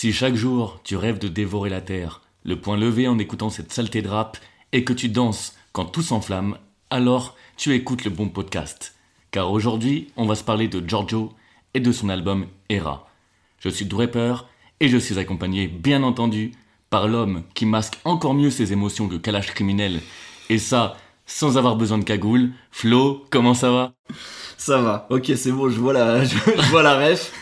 Si chaque jour tu rêves de dévorer la terre, le poing levé en écoutant cette saleté de rap, et que tu danses quand tout s'enflamme, alors tu écoutes le bon podcast. Car aujourd'hui, on va se parler de Giorgio et de son album Era. Je suis Draper et je suis accompagné, bien entendu, par l'homme qui masque encore mieux ses émotions que Kalash criminel. Et ça, sans avoir besoin de cagoule. Flo, comment ça va? Ça va. Ok, c'est bon, je vois la, je, vois la ref.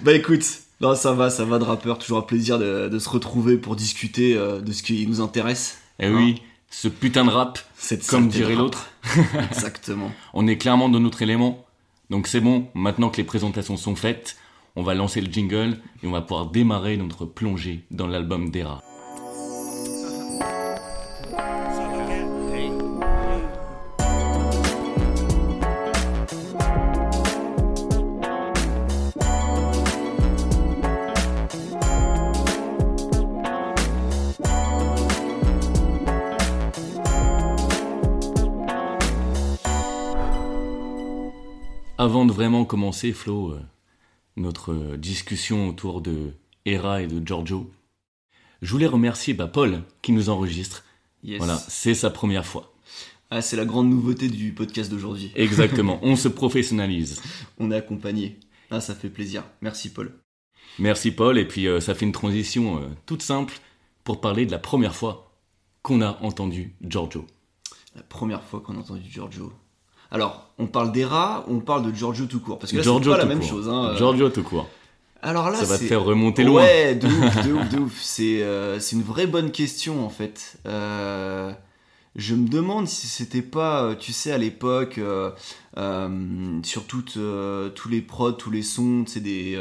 bah écoute, non, ça va, ça va de rappeur. Toujours un plaisir de, se retrouver pour discuter euh, de ce qui nous intéresse. Eh oui, hein ce putain de rap, comme dirait l'autre. Exactement. On est clairement dans notre élément. Donc c'est bon, maintenant que les présentations sont faites, on va lancer le jingle et on va pouvoir démarrer notre plongée dans l'album d'Era. Avant de vraiment commencer, Flo, euh, notre euh, discussion autour de Hera et de Giorgio, je voulais remercier bah, Paul qui nous enregistre. Voilà, c'est sa première fois. Ah, c'est la grande nouveauté du podcast d'aujourd'hui. Exactement, on se professionnalise. On est accompagné. Ah, ça fait plaisir. Merci Paul. Merci Paul, et puis euh, ça fait une transition toute simple pour parler de la première fois qu'on a entendu Giorgio. La première fois qu'on a entendu Giorgio. Alors, on parle d'Era, on parle de Giorgio tout court. Parce que là, c'est pas la même chose. Hein, euh. Giorgio tout court. Alors là, ça va te faire remonter loin. Ouais, de ouf, de ouf, de ouf. C'est, euh, une vraie bonne question en fait. Euh, je me demande si c'était pas, tu sais, à l'époque, sur toutes, tous les prods, tous les sons, c'est des,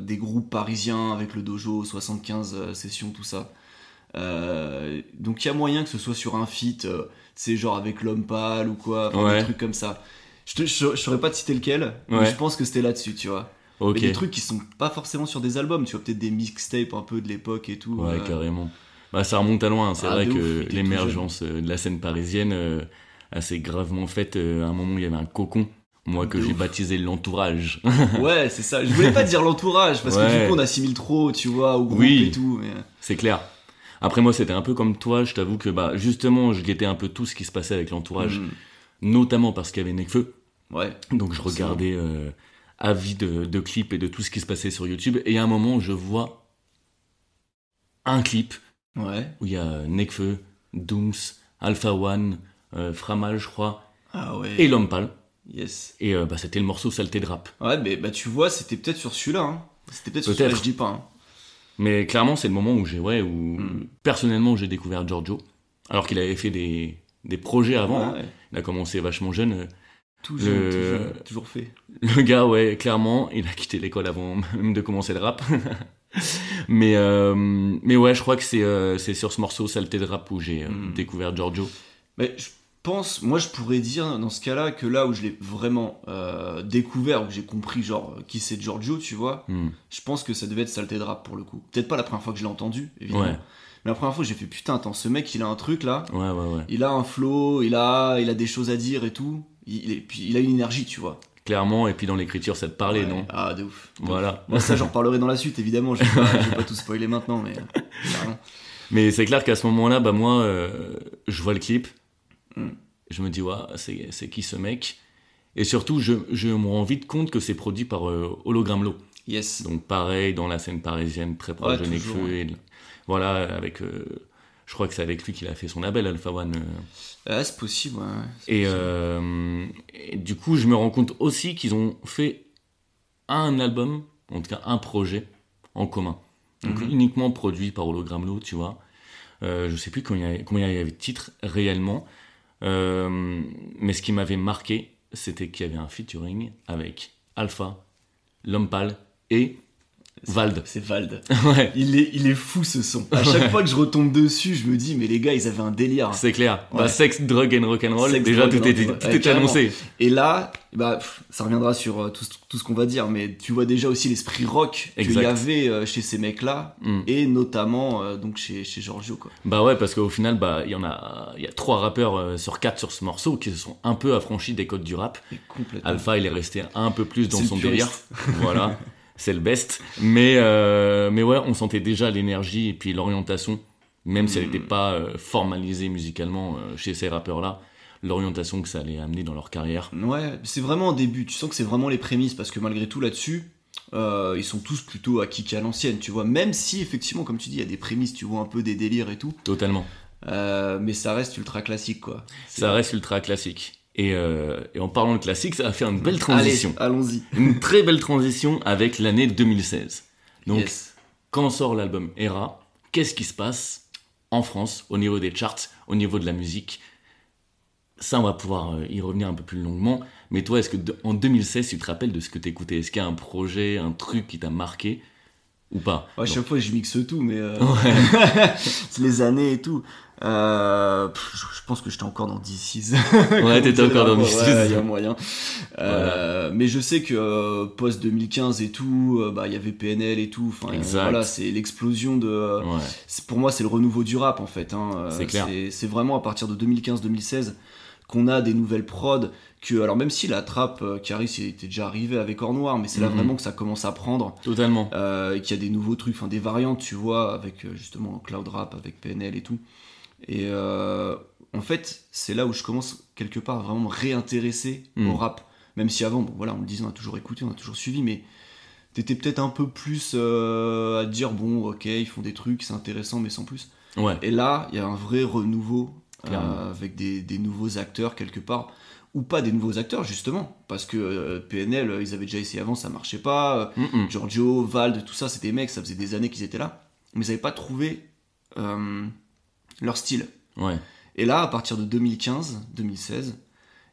des groupes parisiens avec le dojo, 75 sessions, tout ça. Donc il y a moyen que ce soit sur un feat c'est genre avec l'homme pâle ou quoi, des trucs comme ça. Je, je, saurais pas te citer lequel, mais je pense que c'était là-dessus, tu vois. Mais des trucs qui sont pas forcément sur des albums, tu vois, peut-être des mixtapes un peu de l'époque et tout. Ouais, euh. carrément. Bah, ça remonte à loin, c'est ah, vrai que l'émergence euh, de la scène parisienne euh, a assez gravement faite. à un moment, il y avait un cocon. Moi, que j'ai baptisé l'entourage. ouais, c'est ça. Je voulais pas dire l'entourage, parce que du coup, on assimile trop, tu vois, au groupe et tout. Mais... C'est clair. Après moi c'était un peu comme toi, je t'avoue que bah justement je guettais un peu tout ce qui se passait avec l'entourage, mm. notamment parce qu'il y avait Nekfeu. Ouais. Donc je regardais euh, avis de, clips et de tout ce qui se passait sur YouTube et à un moment je vois un clip ouais. où il y a Nekfeu, Dooms, Alpha One, euh, Framal je crois, ah ouais. et L'Homme Yes. Et euh, bah, c'était le morceau Saleté de rap. Ouais, mais bah, tu vois, c'était peut-être sur celui-là. Hein. C'était peut-être sur celui-là, je dis pas. Hein. Mais clairement, c'est le moment où j'ai, ouais, où hmm. personnellement j'ai découvert Giorgio, alors qu'il avait fait des, des projets avant. Hein. Il a commencé vachement jeune. Euh, toujours, toujours, fait. Le gars, ouais, clairement, il a quitté l'école avant même de commencer le rap. mais, euh, mais ouais, je crois que c'est euh, c'est sur ce morceau Saleté de rap où j'ai hmm. découvert Giorgio. Mais pense, moi je pourrais dire dans ce cas-là que là où je l'ai vraiment euh, découvert, où j'ai compris genre qui c'est Giorgio, tu vois, hmm. je pense que ça devait être Saleté de rap pour le coup. Peut-être pas la première fois que je l'ai entendu, évidemment. Mais la première fois j'ai fait putain, attends, ce mec il a un truc là, ouais, ouais, ouais. il a un flow, il a, il a des choses à dire et tout, il, et puis il a une énergie, tu vois. Clairement, et puis dans l'écriture ça te parlait, non Ah, de ouf. voilà. Moi ça j'en parlerai dans la suite, évidemment, je vais pas, pas tout spoiler maintenant, mais. mais c'est clair qu'à ce moment-là, bah moi, euh, je vois le clip. Hmm. Je me dis, ouais, c'est qui ce mec? Et surtout, je, je me rends vite compte que c'est produit par euh, Hologram Low. Yes. Donc pareil, dans la scène parisienne, très proche de Nekfeu. Voilà, avec... Euh, je crois que c'est avec lui qu'il a fait son label, Alpha One. Euh. Ah, c'est possible, ouais. Et, et, du coup, je me rends compte aussi qu'ils ont fait un album, en tout cas un projet, en commun. Donc mhm. uniquement produit par Hologram Low, tu vois. Euh, je sais plus combien il y avait de titres réellement, euh, mais ce qui m'avait marqué, c'était qu'il y avait un featuring avec Alpha, Lompal et Vald. C'est Vald. ouais. Il est, il est fou ce son. À chaque fois que je retombe dessus, je me dis, mais les gars, ils avaient un délire. C'est clair. Bah, sex, drug and rock'n'roll, déjà tout, est annoncé. Et là, bah, ça reviendra sur euh, tout, tout, ce qu'on va dire, mais tu vois déjà aussi l'esprit rock qu'il y avait euh, chez ces mecs-là, mm. et notamment euh, donc chez, chez Giorgio. Quoi. Bah ouais, parce qu'au final, bah, il y en a, il y a trois rappeurs sur quatre sur ce morceau qui se sont un peu affranchis des codes du rap. Alpha, il est resté un peu plus dans son délire. voilà. c'est le best. Mais, euh, mais ouais, on sentait déjà l'énergie et puis l'orientation, même si elle n'était Mm. pas euh, formalisée musicalement euh, chez ces rappeurs-là, l'orientation que ça allait amener dans leur carrière. Ouais, c'est vraiment un début. Tu sens que c'est vraiment les prémices parce que malgré tout là-dessus, euh, ils sont tous plutôt à kick à l'ancienne, tu vois. Même si effectivement, comme tu dis, il y a des prémices, tu vois un peu des délires et tout, Totalement. Euh, mais ça reste ultra classique, quoi. Ça reste ultra classique. Et, euh, et en parlant de classique, ça va faire une belle transition. Allons-y. Une très belle transition avec l'année 2016. Donc, Yes. quand sort l'album Era, qu'est-ce qui se passe en France au niveau des charts, au niveau de la musique? Ça, on va pouvoir euh, y revenir un peu plus longuement. Mais toi, est-ce que de- en 2016, tu te rappelles de ce que t'écoutais? Est-ce qu'il y a un projet, un truc qui t'a marqué? Ou pas? Ouais, à chaque fois, je mixe tout, mais euh, Ouais. c'est les années et tout. Euh, je pense que j'étais encore dans D6. Ouais, t'étais encore dans D6. D6. Il y a moyen. Euh, Mais je sais que euh, post 2015 et tout, euh, bah il y avait PNL et tout. Enfin, voilà, c'est l'explosion de. Ouais. pour moi, c'est le renouveau du rap en fait. hein. Euh, C'est clair. C'est vraiment à partir de 2015-2016 qu'on a des nouvelles prods. Que, alors même si la trappe euh, était déjà arrivé avec Or Noir, mais c'est là Mhm. vraiment que ça commence à prendre. Totalement. Euh, et qu'il y a des nouveaux trucs, enfin des variantes, tu vois, avec justement Cloud Rap, avec PNL et tout. Et euh, en fait, c'est là où je commence quelque part à vraiment me réintéresser Mm. au rap. Même si avant, bon voilà, on le disait, on a toujours écouté, on a toujours suivi, mais t'étais peut-être un peu plus euh, à te dire, bon, ok, ils font des trucs, c'est intéressant, mais sans plus. Ouais. Et là, il y a un vrai renouveau euh, avec des, des nouveaux acteurs quelque part. Ou pas des nouveaux acteurs, justement. Parce que euh, PNL, ils avaient déjà essayé avant, ça marchait pas. Giorgio, Vald, tout ça, c'était des mecs, ça faisait des années qu'ils étaient là. Mais ils n'avaient pas trouvé leur style. Ouais. Et là, à partir de 2015, 2016,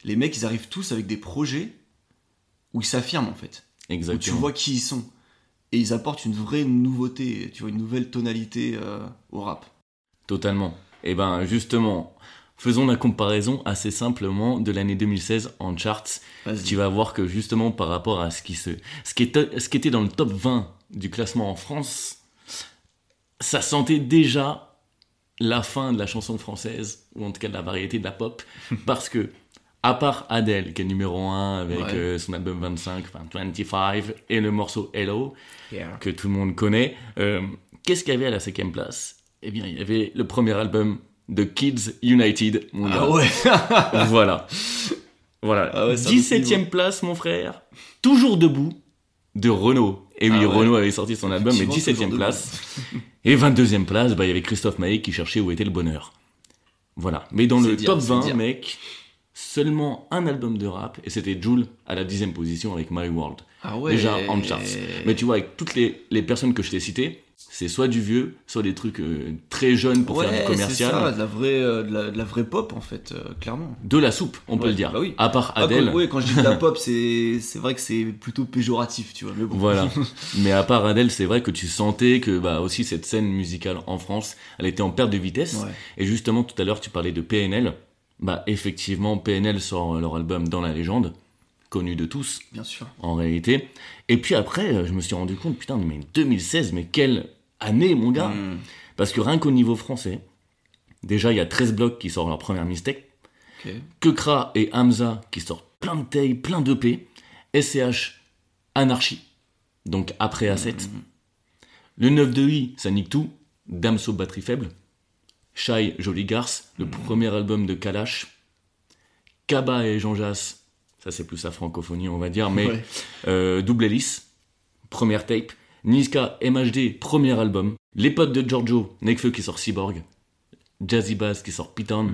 les mecs, ils arrivent tous avec des projets où ils s'affirment, en fait. Où tu Exactement. vois qui ils sont. Et ils apportent une vraie nouveauté, tu vois, une nouvelle tonalité euh, au rap. Totalement. Et ben justement, faisons la comparaison assez simplement de l'année 2016 en charts. Tu vas voir que justement par rapport à ce qui, se, ce qui, était, ce qui était dans le top 20 du classement en France, ça sentait déjà la fin de la chanson française, ou en tout cas de la variété de la pop, parce que, à part Adele, qui est numéro 1 avec Ouais. euh, son album 25, enfin 25, et le morceau Hello, Yeah. que tout le monde connaît. Euh, Qu'est-ce qu'il y avait à la cinquième place? Eh bien, il y avait le premier album de Kids United, mon gars. Ah ouais Voilà. Voilà. Ah ouais, c'est un 17ème place, mon frère. Toujours debout, de Renault. Et oui, Ah ouais. Renault avait sorti son album, mais Effectivement, 17ème toujours place. Et 22ème place, bah, il y avait Christophe Maé qui cherchait où était le bonheur. Voilà. Mais dans le dire, top c'est 20, dire. mec, seulement un album de rap, et c'était Joule à la dixième position avec My World. Ah ouais Déjà en charts. Mais tu vois, avec toutes les, les personnes que je t'ai citées, c'est soit du vieux, soit des trucs euh, très jeunes pour ouais, faire du c'est commercial. ça, de la vraie, euh, de la, de la vraie pop, en fait, euh, clairement. De la soupe, on peut le dire. bah oui. À part Ah, Adèle. quand, ouais, quand je dis de la pop, c'est c'est vrai que c'est plutôt péjoratif, tu vois. Mais bon. Voilà. Mais à part Adèle, c'est vrai que tu sentais que bah aussi cette scène musicale en France, elle était en perte de vitesse. Ouais. Et justement, tout à l'heure, tu parlais de PNL. Bah effectivement, PNL sort leur album Dans la légende, connu de tous Bien sûr. en réalité. Et puis après, euh, je me suis rendu compte, putain, mais 2016, mais quelle année, mon gars Mm. Parce que rien qu'au niveau français, déjà, il y a 13 blocs qui sortent leur première mistake. Ok. Kekra et Hamza qui sortent plein de tailles, plein d'EP. SCH, Anarchy, donc après A7. Le 9 de I, ça nique tout. Damso, batterie faible. Shai, Jolie Garce, le premier album de Kalash. Kaba et Jean Jass, ça c'est plus sa francophonie, on va dire, mais Ouais. euh, double hélice, première tape. Niska, MHD, premier album. Les potes de Giorgio, Nekfeu qui sort Cyborg. Jazzy Bass qui sort Python.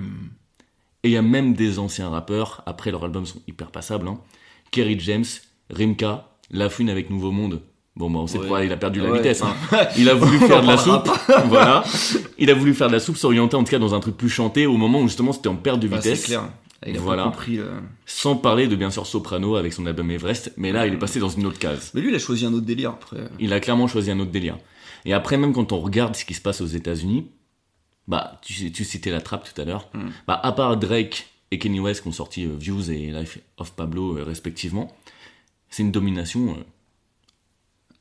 Et il y a même des anciens rappeurs, après leurs albums sont hyper passables. Hein. Kerry James, Rimka, La Fune avec Nouveau Monde. Bon, bah, on sait Ouais. pourquoi il a perdu la Ouais. vitesse. Hein. Il a voulu faire de la soupe. voilà. Il a voulu faire de la soupe, s'orienter en tout cas dans un truc plus chanté au moment où justement c'était en perte de Bah, vitesse. Il a Voilà. pas compris. euh. Sans parler de bien sûr Soprano avec son album Everest. Mais là, il est passé dans une autre case. Mais lui, il a choisi un autre délire après. Il a clairement choisi un autre délire. Et après, même quand on regarde ce qui se passe aux États-Unis, bah, tu, tu citais la trappe tout à l'heure. Mm. Bah, à part Drake et Kanye West qui ont sorti euh, Views et Life of Pablo euh, respectivement, c'est une domination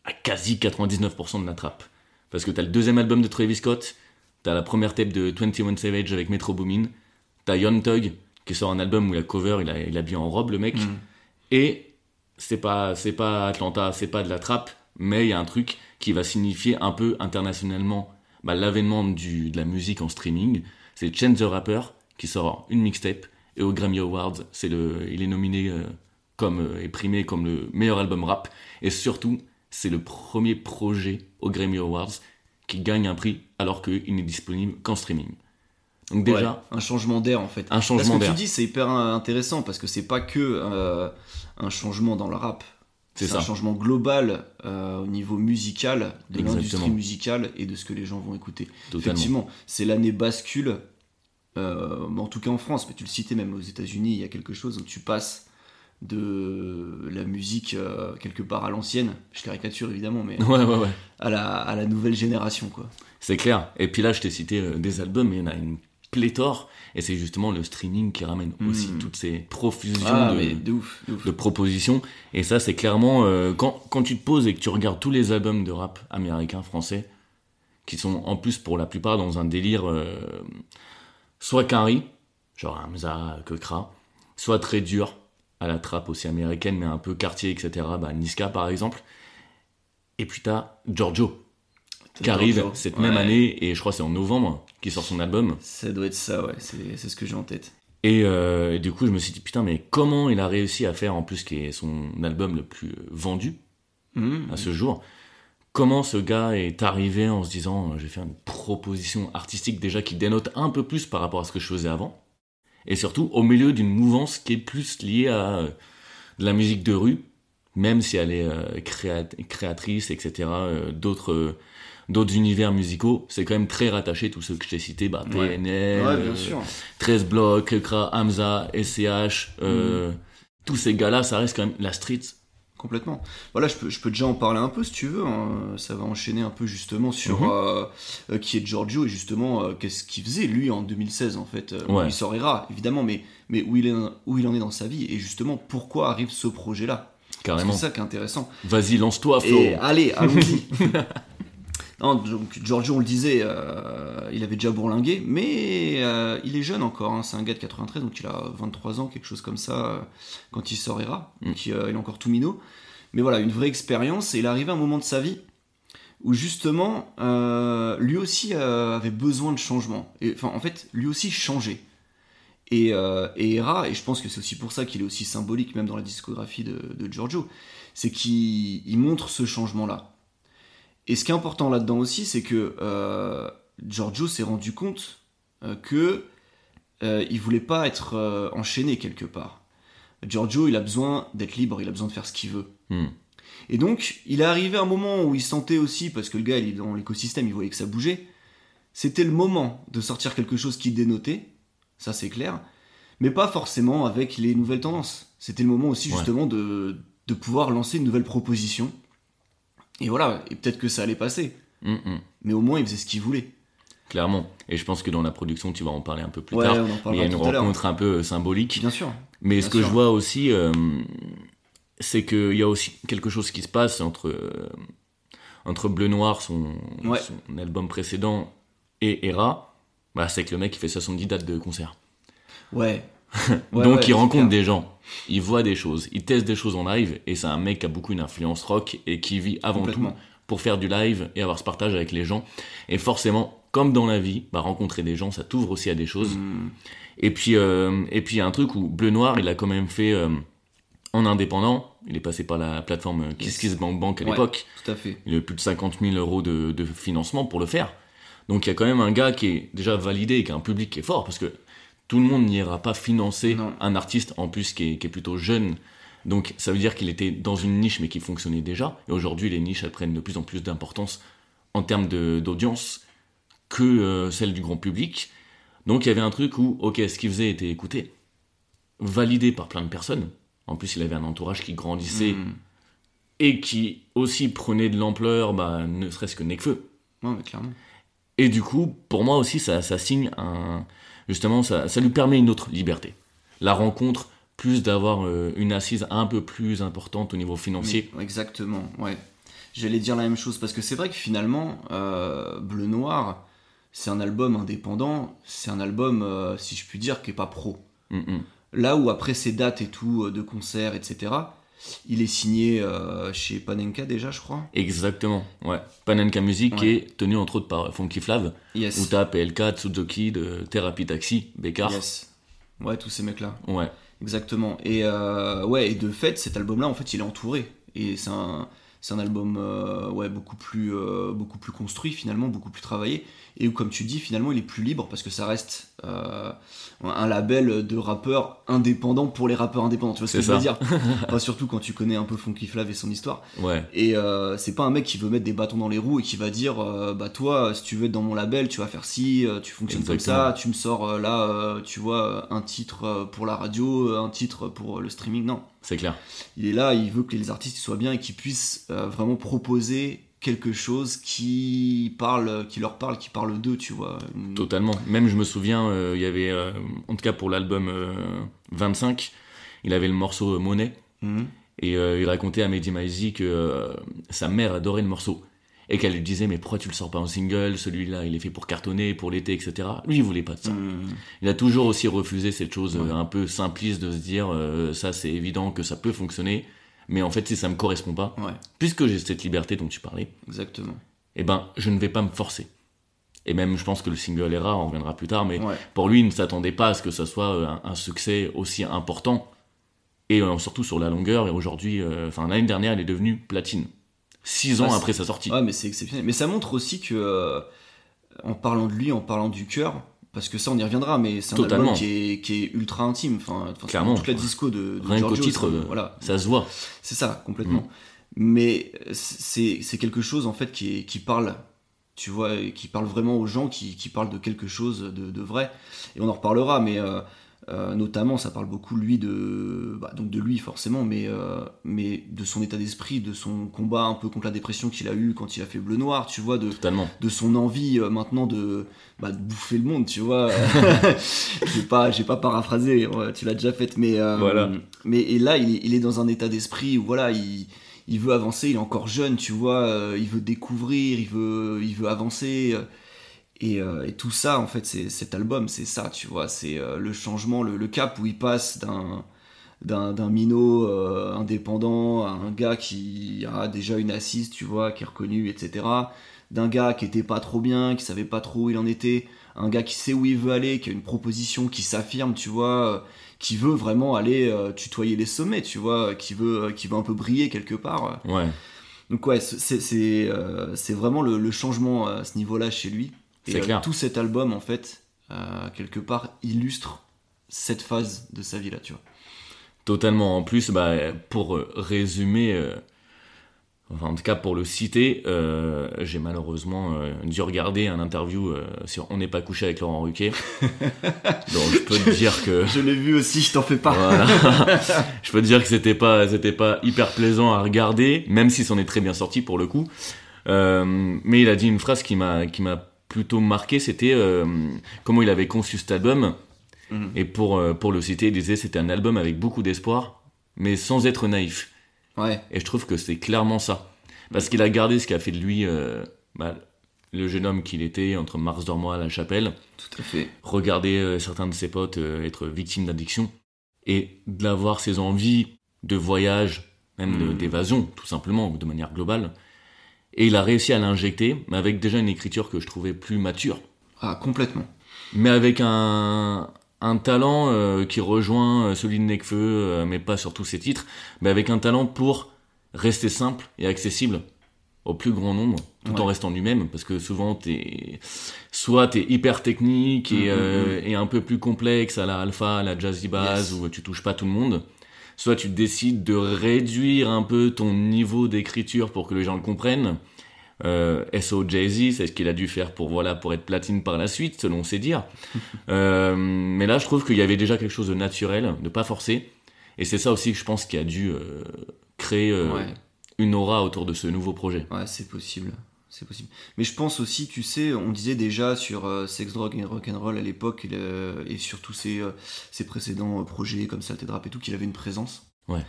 à quasi 99% de la trappe. Parce que t'as le deuxième album de Travis Scott, t'as la première tape de 21 Savage avec Metro Boomin, t'as Young Thug qui sort un album où la cover, il a, il bien en robe le mec. Mm. Et c'est pas, c'est pas Atlanta, c'est pas de la trappe, mais il y a un truc qui va signifier un peu internationalement bah, l'avènement du- de la musique en streaming. C'est Chance the Rapper qui sort une mixtape et au Grammy Awards, c'est le, il est nominé euh, comme euh, et primé comme le meilleur album rap et surtout c'est le premier projet au Grammy Awards qui gagne un prix alors qu'il n'est disponible qu'en streaming. Donc déjà, Ouais, un changement d'air en fait. un changement Là, ce que d'air. tu dis, c'est hyper euh, intéressant parce que c'est pas que euh, un changement dans le rap. C'est un changement global euh, au niveau musical, de l'industrie musicale et de ce que les gens vont écouter. Totalement. Effectivement, c'est l'année bascule, euh, en tout cas en France, mais tu le citais même aux États-Unis, il y a quelque chose où tu passes de la musique euh, quelque part à l'ancienne, je caricature évidemment, mais Ouais, ouais, ouais. à la, à la nouvelle génération quoi. C'est clair. Et puis là, je t'ai cité des albums, mais il y en a une pléthore. Et c'est justement le streaming qui ramène aussi Mm. toutes ces profusions Ah, de, mais de ouf, de ouf. de propositions. Et ça, c'est clairement euh, quand, quand tu te poses et que tu regardes tous les albums de rap américain, français, qui sont en plus pour la plupart dans un délire euh, soit carry, genre Hamza, Kekra, soit très dur, à la trappe aussi américaine, mais un peu quartier, etc. Bah, Niska par exemple. Et puis t'as Giorgio qui arrive cette Ouais. même année, et je crois que c'est en novembre qui sort son album. Ça doit être ça, ouais, c'est c'est ce que j'ai en tête. Et, euh, et du coup, je me suis dit, putain, mais comment il a réussi à faire, en plus, qui est son album le plus euh, vendu Mhm. à ce jour? Comment ce gars est arrivé en se disant, euh, je vais faire une proposition artistique déjà qui dénote un peu plus par rapport à ce que je faisais avant? Et surtout, au milieu d'une mouvance qui est plus liée à euh, de la musique de rue, même si elle est euh, créat- créatrice, etc., d'autres... D'autres univers musicaux, c'est quand même très rattaché, tous ceux que je t'ai cités, bah. PNL, Ouais, bien euh, sûr. 13 blocs, Kekra, Hamza, SCH, euh, tous ces gars-là, ça reste quand même la street. Complètement. Voilà, je peux, je peux déjà en parler un peu si tu veux. hein. Ça va enchaîner un peu justement sur Mhm. euh, euh, qui est Giorgio et justement euh, qu'est-ce qu'il faisait lui en 2016 en fait. Ouais. Il sort Era, évidemment, mais, mais où, il est, où il en est dans sa vie et justement pourquoi arrive ce projet-là? C'est ça qui est intéressant. Vas-y, lance-toi, Flo. Et allez, allons-y. non, donc Giorgio, on le disait, euh, il avait déjà bourlingué, mais euh, il est jeune encore. hein. C'est un gars de 93, donc il a 23 ans, quelque chose comme ça, euh, quand il sort Era. Mm. Donc il est encore tout minot. Mais voilà, une vraie expérience. Et il est arrivé à un moment de sa vie où justement, lui aussi avait besoin de changement. Et, Enfin, en fait, lui aussi changeait. Et, euh, et Era, et je pense que c'est aussi pour ça qu'il est aussi symbolique, même dans la discographie de, de Giorgio, c'est qu'il il montre ce changement-là. Et ce qui est important là-dedans aussi, c'est que euh, Giorgio s'est rendu compte euh, que euh, il voulait pas être euh, enchaîné quelque part. Giorgio, il a besoin d'être libre, il a besoin de faire ce qu'il veut. Hmm. Et donc, il est arrivé un moment où il sentait aussi, parce que le gars, il est dans l'écosystème, il voyait que ça bougeait, c'était le moment de sortir quelque chose qui dénotait, ça c'est clair, mais pas forcément avec les nouvelles tendances. C'était le moment aussi Ouais. justement de, de pouvoir lancer une nouvelle proposition. Et voilà, et peut-être que ça allait passer, Hum, hum. mais au moins il faisait ce qu'il voulait. Clairement. Et je pense que dans la production, tu vas en parler un peu plus Ouais, tard. on en Mais il y a une rencontre un peu euh, symbolique. Bien sûr. Mais Bien ce que je vois aussi, euh, c'est qu'il y a aussi quelque chose qui se passe entre, euh, entre Bleu Noir, son, Ouais. son album précédent, et Era. Bah, c'est que le mec, il fait 70 dates de concert. Ouais. Ouais, Donc ouais, il rencontre clair. des gens, il voit des choses, il teste des choses en live, et c'est un mec qui a beaucoup une influence rock et qui vit avant tout pour faire du live et avoir ce partage avec les gens. Et forcément, comme dans la vie, bah, rencontrer des gens, ça t'ouvre aussi à des choses. Hmm. Et puis, euh, et puis il y a un truc où Bleu Noir, il a quand même fait euh, en indépendant. Il est passé par la plateforme. KissKissBankBank à Ouais. l'époque. Tout à fait. Il a eu plus de 50 000 euros de, de financement pour le faire. Donc il y a quand même un gars qui est déjà validé et qui a un public qui est fort parce que tout le monde n'ira pas financer Non. un artiste en plus qui est, qui est plutôt jeune. Donc ça veut dire qu'il était dans une niche mais qui fonctionnait déjà. Et aujourd'hui les niches elles prennent de plus en plus d'importance en termes d'audience que euh, celle du grand public. Donc il y avait un truc où, ok, ce qu'il faisait était écouté, validé par plein de personnes. En plus il avait un entourage qui grandissait Hmm. et qui aussi prenait de l'ampleur, bah, ne serait-ce que Necfeu. Ouais, mais clairement. Et du coup, pour moi aussi, ça, ça signe un. Justement, ça, ça lui permet une autre liberté. La rencontre, plus d'avoir euh, une assise un peu plus importante au niveau financier. Exactement, ouais. J'allais dire la même chose parce que c'est vrai que finalement, euh, Bleu Noir, c'est un album indépendant, c'est un album, euh, si je puis dire, qui est pas pro. Mm. Là où après ces dates et tout, de concerts, etc., il est signé euh, chez Panenka déjà, je crois. Exactement, ouais. Panenka Music Ouais. est tenu entre autres par Funky Flav, Yes. t'as PLK, Tsuzuki, de Therapy Taxi, Bekar. Yes. Ouais, tous ces mecs-là. Ouais, Exactement. Et euh, ouais, et de fait, cet album-là, en fait, il est entouré. Et c'est un, c'est un album euh, ouais, beaucoup, plus, beaucoup plus construit, finalement, beaucoup plus travaillé. Et où, comme tu dis, finalement, il est plus libre parce que ça reste euh, un label de rappeurs indépendants pour les rappeurs indépendants. Tu vois ce que C'est je veux ça. dire? Enfin, Surtout quand tu connais un peu Funky Flav et son histoire. ouais, Et euh, c'est pas un mec qui veut mettre des bâtons dans les roues et qui va dire euh, bah toi si tu veux être dans mon label tu vas faire ci, tu fonctionnes comme ça, tu me sors là tu vois un titre pour la radio, un titre pour le streaming. Non, c'est clair. il est là, il veut que les artistes soient bien et qu'ils puissent vraiment proposer quelque chose qui parle, qui leur parle, qui parle d'eux, tu vois. Totalement. Même je me souviens, euh, il y avait, euh, en tout cas pour l'album euh, 25, il avait le morceau euh, Monnaie. Mhm. Et euh, il racontait à Mehdi Maizi que euh, sa mère adorait le morceau. Et qu'elle lui disait, mais pourquoi tu le sors pas en single? Celui-là, il est fait pour cartonner, pour l'été, etc. Lui, il voulait pas de ça. Mhm. Il a toujours aussi refusé cette chose euh, Ouais. un peu simpliste de se dire, euh, ça c'est évident que ça peut fonctionner, mais en fait, si ça me correspond pas, Ouais, puisque j'ai cette liberté dont tu parlais, exactement. eh ben, je ne vais pas me forcer. Et même, je pense que le single Era, on reviendra plus tard, mais Ouais. pour lui, il ne s'attendait pas à ce que ça soit euh, un, un succès aussi important. Et euh, surtout sur la longueur. Et aujourd'hui, euh, enfin, l'année dernière, il est devenu platine. Six ans Ouais, après sa sortie. Ouais, mais c'est exceptionnel. Mais ça montre aussi que, euh, en parlant de lui, en parlant du cœur, parce que ça on y reviendra, mais c'est un Totalement. album qui est, qui est ultra intime. Enfin, Clairement. Toute la disco de, de Rien qu'au titre, euh, voilà, Ça se voit. c'est ça, complètement. Mm. Mais c'est c'est quelque chose en fait qui, est- qui parle, tu vois, qui parle vraiment aux gens, qui, qui parle de quelque chose de, de vrai. Et on en reparlera, mais euh, euh, notamment ça parle beaucoup lui de, bah, donc de lui forcément, mais euh, mais de son état d'esprit, de son combat un peu contre la dépression qu'il a eu quand il a fait Bleu Noir, tu vois, de Totalement. de son envie euh, maintenant de, bah, de bouffer le monde, tu vois. j'ai pas, j'ai pas paraphrasé, tu l'as déjà fait, mais Voilà. mais et là il est, il est dans un état d'esprit où voilà, il, il veut avancer, il est encore jeune, tu vois, il veut découvrir, il veut, il veut avancer. Euh, et, euh, et tout ça, en fait, c'est cet album, c'est ça, tu vois, c'est euh, le changement, le, le cap où il passe d'un d'un minot euh, indépendant à un gars qui a déjà une assise, tu vois, qui est reconnu, etc. D'un gars qui était pas trop bien, qui savait pas trop où il en était, un gars qui sait où il veut aller, qui a une proposition, qui s'affirme, tu vois, qui veut vraiment aller tutoyer les sommets, tu vois, qui veut, qui veut un peu briller quelque part. Ouais. Donc ouais, c'est vraiment le, le changement à ce niveau-là chez lui. Et euh, clair. tout cet album, en fait, euh, quelque part, illustre cette phase de sa vie là, tu vois. Totalement. En plus, bah, pour euh, résumer, euh, enfin, en tout cas pour le citer, euh, j'ai malheureusement euh, dû regarder un interview sur On n'est pas couché avec Laurent Ruquier. Donc je peux te dire que. Je l'ai vu aussi, je t'en fais pas. Voilà. je peux te dire que c'était pas, c'était pas hyper plaisant à regarder, même si c'en est très bien sorti pour le coup. Mais il a dit une phrase qui m'a, qui m'a plutôt marqué, c'était euh, comment il avait conçu cet album. Mhm. Et pour, euh, pour le citer, il disait c'était un album avec beaucoup d'espoir, mais sans être naïf. Ouais, Et je trouve que c'est clairement ça. Parce qu'il a gardé ce qui a fait de lui euh, bah, le jeune homme qu'il était entre Mars Dormois à la chapelle tout à fait. regarder euh, certains de ses potes euh, être victimes d'addiction et d'avoir ses envies de voyage, même Mhm. d'évasion, tout simplement, de manière globale. Et il a réussi à l'injecter, mais avec déjà une écriture que je trouvais plus mature, Ah, complètement. mais avec un, un talent euh, qui rejoint euh, celui de Nekfeu, euh, mais pas sur tous ses titres, mais avec un talent pour rester simple et accessible au plus grand nombre, tout en restant lui-même, parce que souvent t'es, soit t'es hyper technique et, Mhm, euh, et un peu plus complexe à la alpha, à la jazzy bass, Yes. où tu touches pas tout le monde, soit tu décides de réduire un peu ton niveau d'écriture pour que les gens le comprennent. Euh, SO Jay-Z, c'est ce qu'il a dû faire pour voilà pour être platine par la suite, selon ses dires. Euh, mais là, je trouve qu'il y avait déjà quelque chose de naturel, de pas forcé, et c'est ça aussi que je pense qui a dû euh, créer Ouais. une aura autour de ce nouveau projet. Ouais, c'est possible. C'est possible. Mais je pense aussi, tu sais, on disait déjà sur euh, Sex, Drug et Rock'n'Roll à l'époque et, le- et sur tous ses, euh, ses précédents euh, projets comme Salté Drap et tout, qu'il avait une présence. Ouais.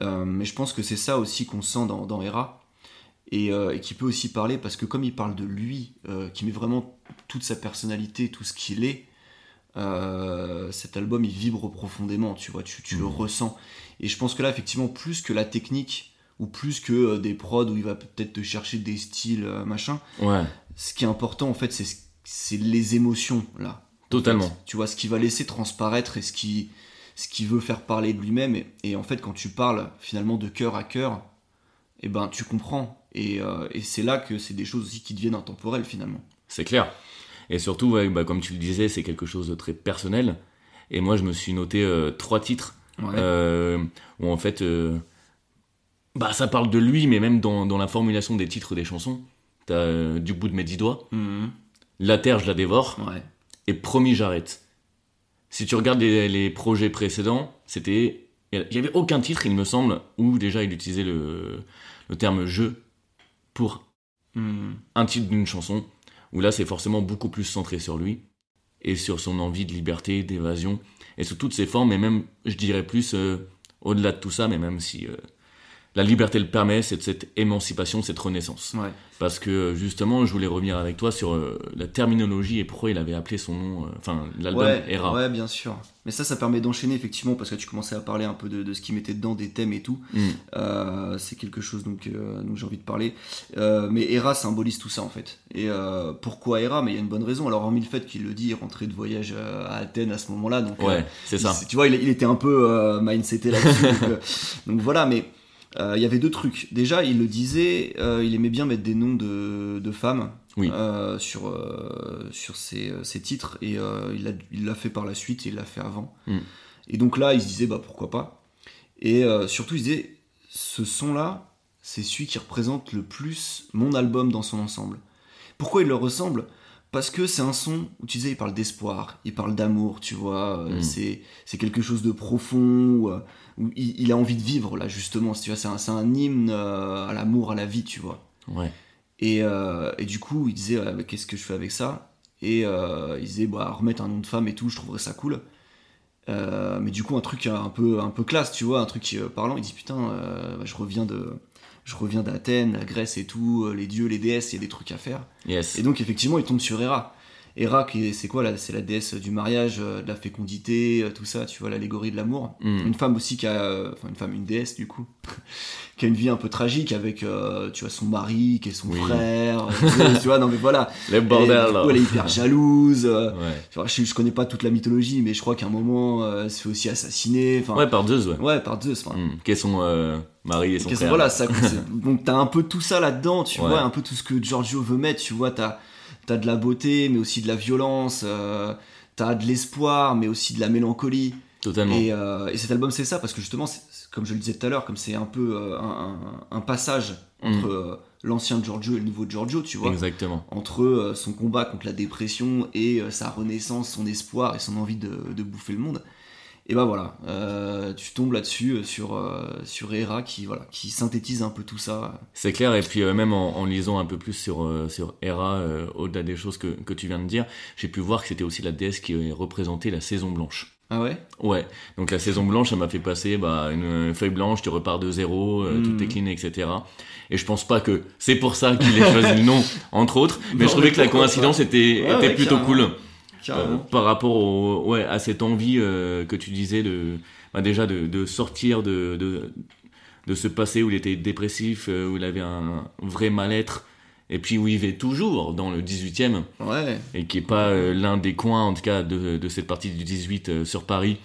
Euh, mais je pense que c'est ça aussi qu'on sent dans, dans Era et, euh, et qui peut aussi parler parce que comme il parle de lui, euh, qui met vraiment toute sa personnalité, tout ce qu'il est, euh, cet album il vibre profondément, tu vois, tu, tu le Mhm. ressens. Et je pense que là, effectivement, plus que la technique, ou plus que euh, des prods où il va peut-être te chercher des styles, euh, machin, Ouais, ce qui est important, en fait, c'est ce- c'est les émotions, là. totalement. En fait, tu vois, ce qui va laisser transparaître et ce qui, ce qui veut faire parler de lui-même. Et, et en fait, quand tu parles finalement de cœur à cœur, eh ben, tu comprends. Et, euh, et c'est là que c'est des choses aussi qui deviennent intemporelles finalement. C'est clair. Et surtout, ouais, bah, comme tu le disais, c'est quelque chose de très personnel. Et moi, je me suis noté euh, trois titres Ouais. euh, où en fait, bah, ça parle de lui, mais même dans, dans la formulation des titres des chansons. T'as euh, Du bout de mes dix doigts, Mhm. La terre, je la dévore, Ouais. et Promis, j'arrête. Si tu regardes les, les projets précédents, c'était. Il n'y avait aucun titre, il me semble, où déjà il utilisait le, le terme je pour Mhm. un titre d'une chanson, où là c'est forcément beaucoup plus centré sur lui et sur son envie de liberté, d'évasion, et sous toutes ses formes, et même, je dirais plus, euh, au-delà de tout ça, mais même si euh, la liberté le permet, c'est de cette émancipation, cette renaissance. Ouais. Parce que euh, justement, je voulais revenir avec toi sur euh, la terminologie et pourquoi il avait appelé son nom, euh, enfin l'album Ouais, Era. ouais, bien sûr. Mais ça, ça permet d'enchaîner effectivement parce que tu commençais à parler un peu de, de ce qui mettait dedans, des thèmes et tout. Mm. Euh, c'est quelque chose donc, euh, dont j'ai envie de parler. Euh, mais Hera symbolise tout ça en fait. Et euh, pourquoi Hera Mais il y a une bonne raison. Alors, hormis le fait qu'il le dit, rentré de voyage euh, à Athènes à ce moment-là. Donc, euh, Ouais, c'est ça. il- Tu vois, il, il était un peu euh, mindseté là-dessus. donc, euh, donc voilà, mais euh, il y avait deux trucs. Déjà, il le disait, euh, il aimait bien mettre des noms de, de femmes Oui. euh, sur, sur ses, ses titres, et il l'a fait par la suite, et il l'a fait avant. Mm. Et donc là, il se disait, bah pourquoi pas. Et surtout, il disait, ce son-là, c'est celui qui représente le plus mon album dans son ensemble. Pourquoi il le ressemble? Parce que c'est un son où tu disais, il parle d'espoir, il parle d'amour, tu vois, euh, Mm. c'est, c'est quelque chose de profond, où, euh, où il, il a envie de vivre, là, justement, tu vois, c'est un, c'est un hymne euh, à l'amour, à la vie, tu vois. Ouais. Et, euh, et du coup, il disait, euh, qu'est-ce que je fais avec ça? Et euh, il disait, bah, remettre un nom de femme et tout, je trouverais ça cool. Mais du coup, un truc un peu, un peu classe, tu vois, un truc parlant. Il dit, putain, bah, je reviens de... Je reviens d'Athènes, la Grèce et tout, euh, les dieux, les déesses, il y a des trucs à faire. Yes. Et donc effectivement, il tombe sur Hera. Hera, c'est quoi là C'est la déesse du mariage, euh, de la fécondité, euh, tout ça, tu vois, l'allégorie de l'amour. Mm. Une femme aussi qui a, euh, enfin une femme, une déesse du coup, qui a une vie un peu tragique avec, euh, tu vois, son mari, qui est son Oui. frère, tu vois, non mais voilà. Les est- bordels. du coup, elle est hyper jalouse. euh, Ouais. tu vois, je, je connais pas toute la mythologie, mais je crois qu'à un moment, euh, elle se fait aussi assassiner. Ouais, par Zeus, ouais. ouais, par Zeus. Enfin, Mm. Qui est son euh, mari et son frère. Voilà, ça, donc t'as un peu tout ça là-dedans, tu Ouais. vois, un peu tout ce que Giorgio veut mettre, tu vois, t'as as de la beauté, mais aussi de la violence, euh, t'as de l'espoir, mais aussi de la mélancolie. Totalement. Et, euh, et cet album, c'est ça, parce que justement, comme je le disais tout à l'heure, comme c'est un peu euh, un, passage entre Mm. l'ancien Giorgio et le nouveau Giorgio, tu vois, Exactement. entre son combat contre la dépression et sa renaissance, son espoir et son envie de, de bouffer le monde. Et bah voilà, euh, tu tombes là-dessus euh, sur, euh, sur Hera qui, voilà, qui synthétise un peu tout ça. C'est clair, et puis euh, même en, en lisant un peu plus sur, sur Hera, au-delà des choses que, que tu viens de dire, j'ai pu voir que c'était aussi la déesse qui représentait la saison blanche. Ah ouais? Ouais, donc la saison blanche, ça m'a fait passer bah, une feuille blanche, tu repars de zéro, euh, Mm. tout est clean, etc. Et je pense pas que c'est pour ça qu'il ait choisi le nom, entre autres, mais Non, je trouvais mais que la coïncidence était, Ouais, était ouais, plutôt carrément. cool. Euh, Carrément. par rapport au, ouais, à cette envie euh, que tu disais de bah, déjà de, de sortir de, de, de ce passé où il était dépressif, euh, où il avait un vrai mal-être, et puis où il vit toujours dans le 18e, Ouais, et qui est pas euh, l'un des coins, en tout cas, de, de cette partie du 18 euh, sur Paris,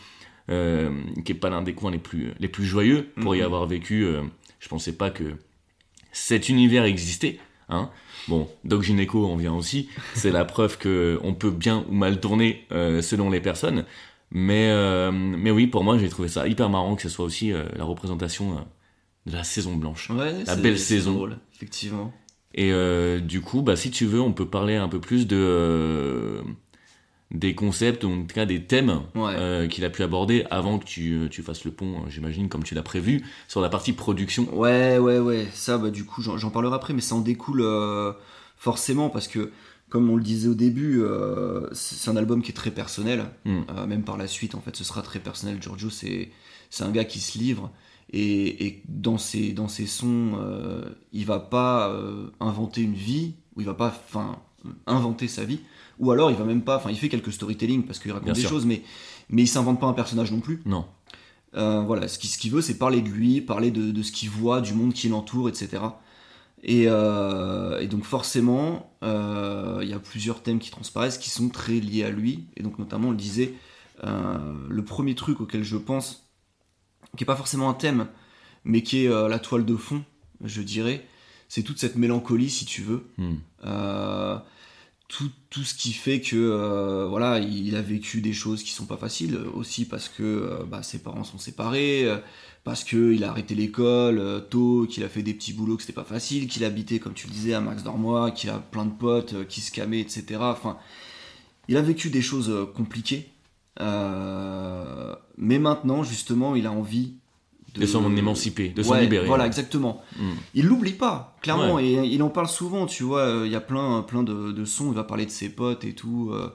qui est pas l'un des coins les plus, les plus joyeux pour y Mhm. avoir vécu. je pensais pas que cet univers existait. Hein. Bon, Doc Gynéco en vient aussi. C'est la preuve que on peut bien ou mal tourner euh, selon les personnes. Mais, euh, mais oui, pour moi, j'ai trouvé ça hyper marrant que ce soit aussi euh, la représentation de la saison blanche. ouais La belle saison. drôle, effectivement. Et du coup, bah, si tu veux, on peut parler un peu plus de des concepts, ou en tout cas des thèmes Ouais. euh, qu'il a pu aborder avant que tu, euh, tu fasses le pont, euh, j'imagine, comme tu l'as prévu, sur la partie production. Ouais, ouais, ouais. Ça, bah, du coup, j'en parlerai après, mais ça en découle euh, forcément parce que, comme on le disait au début, euh, c'est un album qui est très personnel. Mm. Euh, même par la suite, en fait, ce sera très personnel. Giorgio, c'est un gars qui se livre. Et, et dans, ses, dans ses sons, il va pas inventer une vie, ou il va pas enfin, inventer sa vie, ou alors il va même pas, enfin il fait quelques storytelling parce qu'il raconte Bien des sûr. choses, mais, mais il s'invente pas un personnage non plus. Non. Euh, voilà, ce qu'il ce veut, c'est parler de lui, parler de, de ce qu'il voit, du monde qui l'entoure, etc. Et, euh, et donc forcément, euh, il y a plusieurs thèmes qui transparaissent qui sont très liés à lui. Et donc notamment, on le disait, le premier truc auquel je pense, qui est pas forcément un thème, mais qui est la toile de fond, je dirais, c'est toute cette mélancolie, si tu veux. Hmm. Euh, tout, ce qui fait que euh, voilà il a vécu des choses qui sont pas faciles aussi parce que euh, bah, ses parents sont séparés euh, parce que il a arrêté l'école euh, tôt qu'il a fait des petits boulots que c'était pas facile qu'il habitait comme tu le disais à Max Dormois qu'il a plein de potes euh, qui se camaient etc enfin il a vécu des choses euh, compliquées Euh, mais maintenant justement il a envie De s'en émanciper, de s'en Ouais, libérer. voilà exactement Hmm. il l'oublie pas, clairement, et il en parle souvent, tu vois, euh, il y a plein, plein de, de sons, il va parler de ses potes et tout. euh,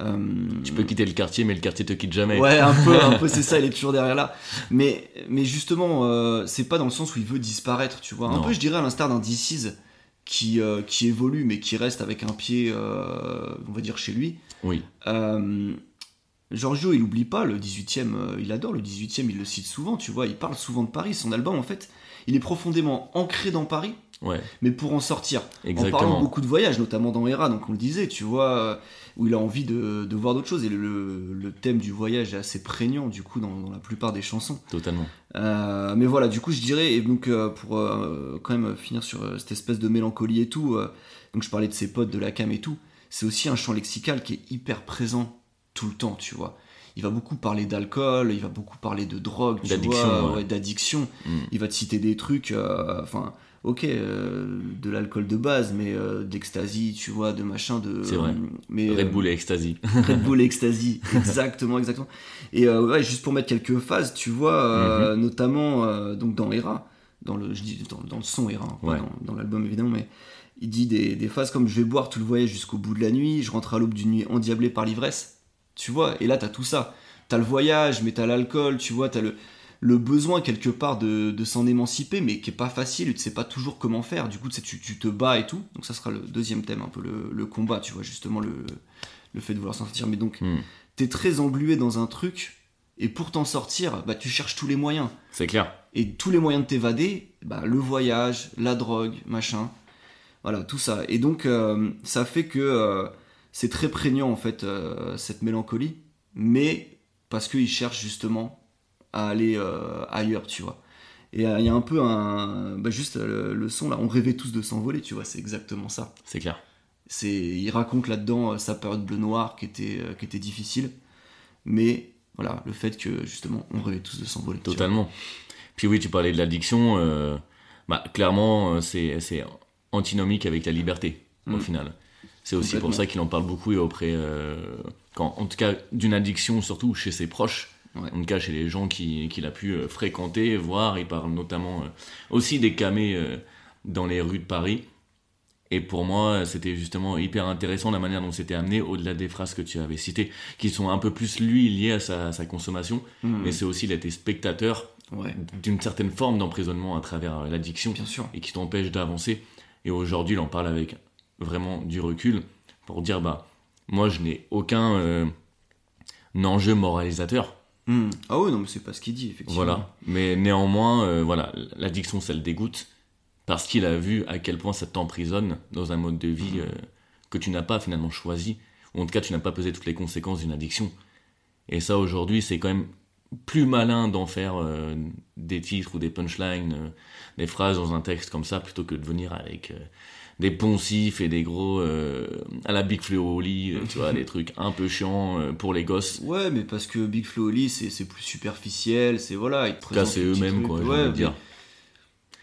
euh, Tu peux quitter le quartier, mais le quartier te quitte jamais. Ouais, un peu, un peu, c'est ça, il est toujours derrière là. Mais, mais justement, euh, c'est pas dans le sens où il veut disparaître, tu vois. Un Non. peu, je dirais, à l'instar d'un DC's qui, qui évolue, mais qui reste avec un pied, on va dire, chez lui. Oui, Euh, Giorgio, il oublie pas le 18e, euh, il adore le 18e, il le cite souvent, tu vois, il parle souvent de Paris. Son album, en fait, il est profondément ancré dans Paris, ouais, mais pour en sortir. En parlant exactement. beaucoup de voyages, notamment dans Hera, donc on le disait, tu vois, où il a envie de, de voir d'autres choses. Et le, le thème du voyage est assez prégnant, du coup, dans, dans la plupart des chansons. Totalement. Euh, mais voilà, du coup, je dirais, et donc euh, pour quand même finir sur cette espèce de mélancolie et tout, donc je parlais de ses potes, de la cam et tout, c'est aussi un champ lexical qui est hyper présent tout le temps, tu vois. Il va beaucoup parler d'alcool, il va beaucoup parler de drogue, D'addiction, ouais. ouais, d'addiction. Mm. Il va te citer des trucs, euh, enfin, ok, euh, de l'alcool de base, mais euh, d'ecstasy, tu vois, de machin, de. C'est vrai. Mais, Red euh, Bull et Ecstasy. Red Bull Ecstasy, exactement, exactement. Et euh, ouais, juste pour mettre quelques phases, tu vois, euh, Mhm. notamment euh, donc dans Hera, dans le, je dis dans, dans le son Hera, hein, pas Ouais. dans, dans l'album évidemment, mais il dit des, des phases comme je vais boire tout le voyage jusqu'au bout de la nuit, je rentre à l'aube d'une nuit endiablée par l'ivresse, tu vois. Et là t'as tout ça, t'as le voyage, mais t'as l'alcool, tu vois, t'as le le besoin quelque part de, de s'en émanciper, mais qui est pas facile, tu sais pas toujours comment faire. Du coup, tu, sais, tu, tu te bats et tout. Donc ça sera le deuxième thème, un peu le, le combat, tu vois, justement le, le fait de vouloir s'en sortir. Mais donc Mm. t'es très englué dans un truc et pour t'en sortir, bah, tu cherches tous les moyens. C'est clair. Et tous les moyens de t'évader, bah, le voyage, la drogue, machin. Voilà, tout ça. Et donc, euh, ça fait que euh, c'est très prégnant, en fait, euh, cette mélancolie. Mais parce qu'il cherche justement à aller euh, ailleurs, tu vois. Et euh, il y a un peu un. Bah, juste le, le son, là, on rêvait tous de s'envoler, tu vois, c'est exactement ça. C'est clair. C'est, il raconte là-dedans sa période bleu-noir qui était, qui était difficile, mais voilà, le fait que justement on rêvait tous de s'envoler. Totalement. Puis oui, tu parlais de l'addiction. bah, clairement, c'est c'est antinomique avec la liberté, au Mm. final. C'est aussi pour ça qu'il en parle beaucoup et auprès, euh, quand, en tout cas, d'une addiction, surtout chez ses proches. Ouais. En tout cas, chez les gens qui- qu'il a pu euh, fréquenter, voir. Il parle notamment euh, aussi des camés euh, dans les rues de Paris. Et pour moi, c'était justement hyper intéressant la manière dont c'était amené, au-delà des phrases que tu avais citées, qui sont un peu plus, lui, liées à sa, à sa consommation. Mm. Mais c'est aussi d'être spectateur Ouais, d'une certaine forme d'emprisonnement à travers l'addiction et qui t'empêche d'avancer. Et aujourd'hui, il en parle avec vraiment du recul pour dire bah moi je n'ai aucun euh, enjeu moralisateur. Mm. Ah ouais, non, mais c'est pas ce qu'il dit, effectivement. Voilà. Mais néanmoins, euh, voilà, l'addiction, ça le dégoûte parce qu'il a vu à quel point ça t'emprisonne dans un mode de vie euh, que tu n'as pas finalement choisi, ou en tout cas tu n'as pas pesé toutes les conséquences d'une addiction. Et ça aujourd'hui, c'est quand même plus malin d'en faire euh, des titres ou des punchlines, des phrases dans un texte comme ça, plutôt que de venir avec des poncifs et des gros euh, à la Big Flo euh, tu vois, des trucs un peu chiants euh, pour les gosses. Ouais, mais parce que Big Flo Oli, c'est plus superficiel, c'est voilà. ils te c'est eux-mêmes, quoi, Ouais, de mais- dire.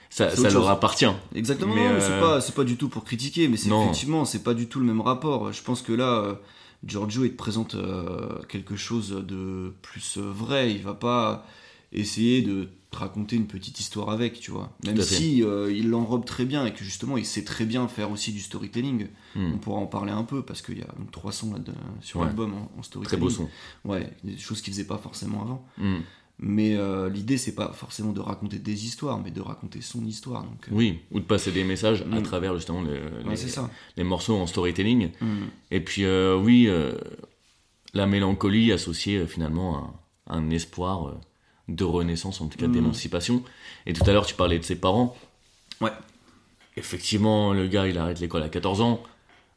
Ça, leur appartient. Exactement, Mais, mais c'est pas, c'est pas du tout pour critiquer, mais c'est effectivement, c'est pas du tout le même rapport. Je pense que là, Giorgio, il te présente euh, quelque chose de plus vrai. Il va pas essayer de te raconter une petite histoire avec, tu vois. Même si euh, il l'enrobe très bien et que justement, il sait très bien faire aussi du storytelling. Hmm. On pourra en parler un peu parce qu'il y a donc, trois sons là sur Ouais. l'album en, en Très storytelling. beau son. Ouais, des choses qu'il faisait pas forcément avant. Hmm. Mais euh, l'idée, c'est pas forcément de raconter des histoires, mais de raconter son histoire. Donc, euh, Oui, ou de passer des messages à Mm. travers justement le- ouais, les, ça. les morceaux en storytelling. Hmm. Et puis euh, oui, la mélancolie associée finalement à, un espoir de renaissance, en tout cas Mhm. d'émancipation. Et tout à l'heure, tu parlais de ses parents. Ouais. Effectivement, le gars, il arrête l'école à 14 ans.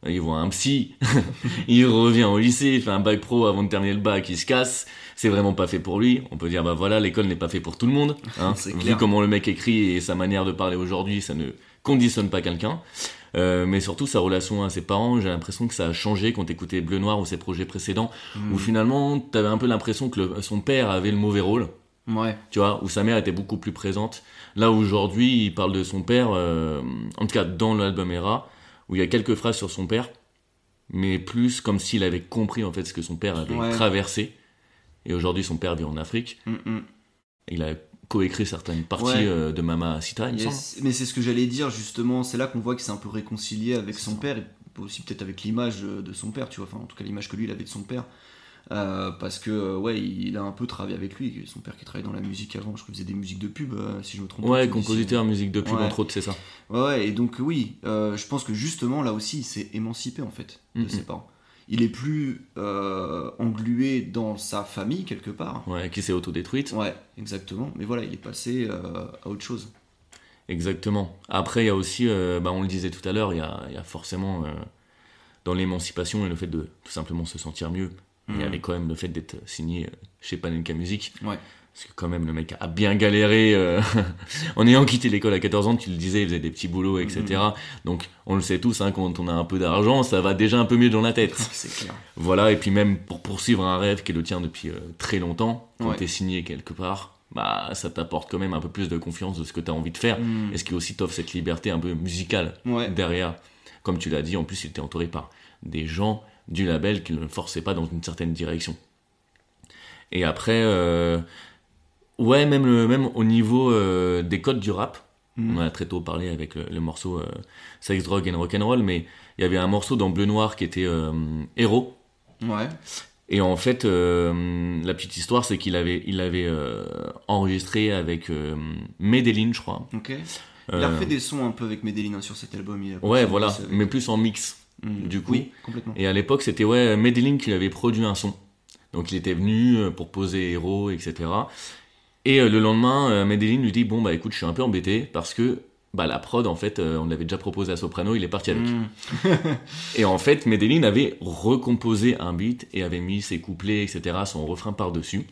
Il voit un psy, il revient au lycée, il fait un bac pro avant de terminer le bac, il se casse. C'est vraiment pas fait pour lui. On peut dire, bah voilà, l'école n'est pas fait pour tout le monde. Hein. Vu clair. comment le mec écrit et sa manière de parler aujourd'hui, ça ne conditionne pas quelqu'un. Euh, mais surtout sa relation à ses parents, j'ai l'impression que ça a changé quand t'écoutais Bleu Noir ou ses projets précédents, Mm. où finalement t'avais un peu l'impression que le- son père avait le mauvais rôle, Ouais. tu vois, où sa mère était beaucoup plus présente. Là aujourd'hui, il parle de son père, euh, en tout cas dans l'album Era, où il y a quelques phrases sur son père, mais plus comme s'il avait compris en fait ce que son père avait Ouais. traversé. Et aujourd'hui, son père vit en Afrique. Mm, mm. Il a coécrit certaines parties Ouais. euh, de Mama Sita, il. Yes. Mais c'est ce que j'allais dire justement, c'est là qu'on voit qu'il s'est un peu réconcilié avec son père et aussi peut-être avec l'image euh, de son père, tu vois, enfin en tout cas l'image que lui il avait de son père. Euh, parce que euh, ouais, il a un peu travaillé avec lui, son père qui travaillait dans la musique avant, je crois qu'il faisait des musiques de pub, euh, si je me trompe Ouais, compositeur, musique de pub, Ouais. entre autres, c'est ça. Ouais, et donc oui, euh, je pense que justement là aussi il s'est émancipé en fait de Mhm. ses parents. Il est plus englué dans sa famille quelque part. Ouais, qui s'est autodétruite. Ouais, exactement. Mais voilà, il est passé à autre chose. Exactement. Après, il y a aussi, bah, on le disait tout à l'heure, il y y a forcément dans l'émancipation et le fait de tout simplement se sentir mieux. Il y avait quand même le fait d'être signé euh, chez Panenka Music. Ouais. Parce que quand même, le mec a bien galéré. euh, en ayant quitté l'école à 14 ans, tu le disais, il faisait des petits boulots, etc. Mhm. Donc, on le sait tous, hein, quand on a un peu d'argent, ça va déjà un peu mieux dans la tête. C'est clair. Voilà, et puis même pour poursuivre un rêve qui est le tien depuis euh, très longtemps, quand Ouais. t'es signé quelque part, bah ça t'apporte quand même un peu plus de confiance de ce que t'as envie de faire, Mhm. et ce qui aussi t'offre cette liberté un peu musicale Ouais. derrière? Comme tu l'as dit, en plus il était entouré par des gens du label qui ne le forçaient pas dans une certaine direction. Et après, euh, ouais, même, le, même au niveau euh, des codes du rap, Mhm. on a très tôt parlé avec le, le morceau euh, Sex, Drug and Rock'n'Roll, mais il y avait un morceau dans Bleu Noir qui était Héros. Ouais. Et en fait, la petite histoire, c'est qu'il avait, il avait enregistré avec Medellin, je crois. Ok. Il a refait des sons un peu avec Medellin hein, sur cet album. il a ouais, voilà, avec- mais plus en mix. Mhm. du coup. Oui, complètement. Et à l'époque, c'était ouais, Medellin qui lui avait produit un son. Donc il était venu euh, pour poser héros, etc. Et euh, le lendemain, euh, Medellin lui dit bon bah écoute, je suis un peu embêté parce que bah la prod en fait, on l'avait déjà proposé à Soprano, il est parti avec. Mhm. Et en fait, Medellin avait recomposé un beat et avait mis ses couplets, etc., son refrain par-dessus.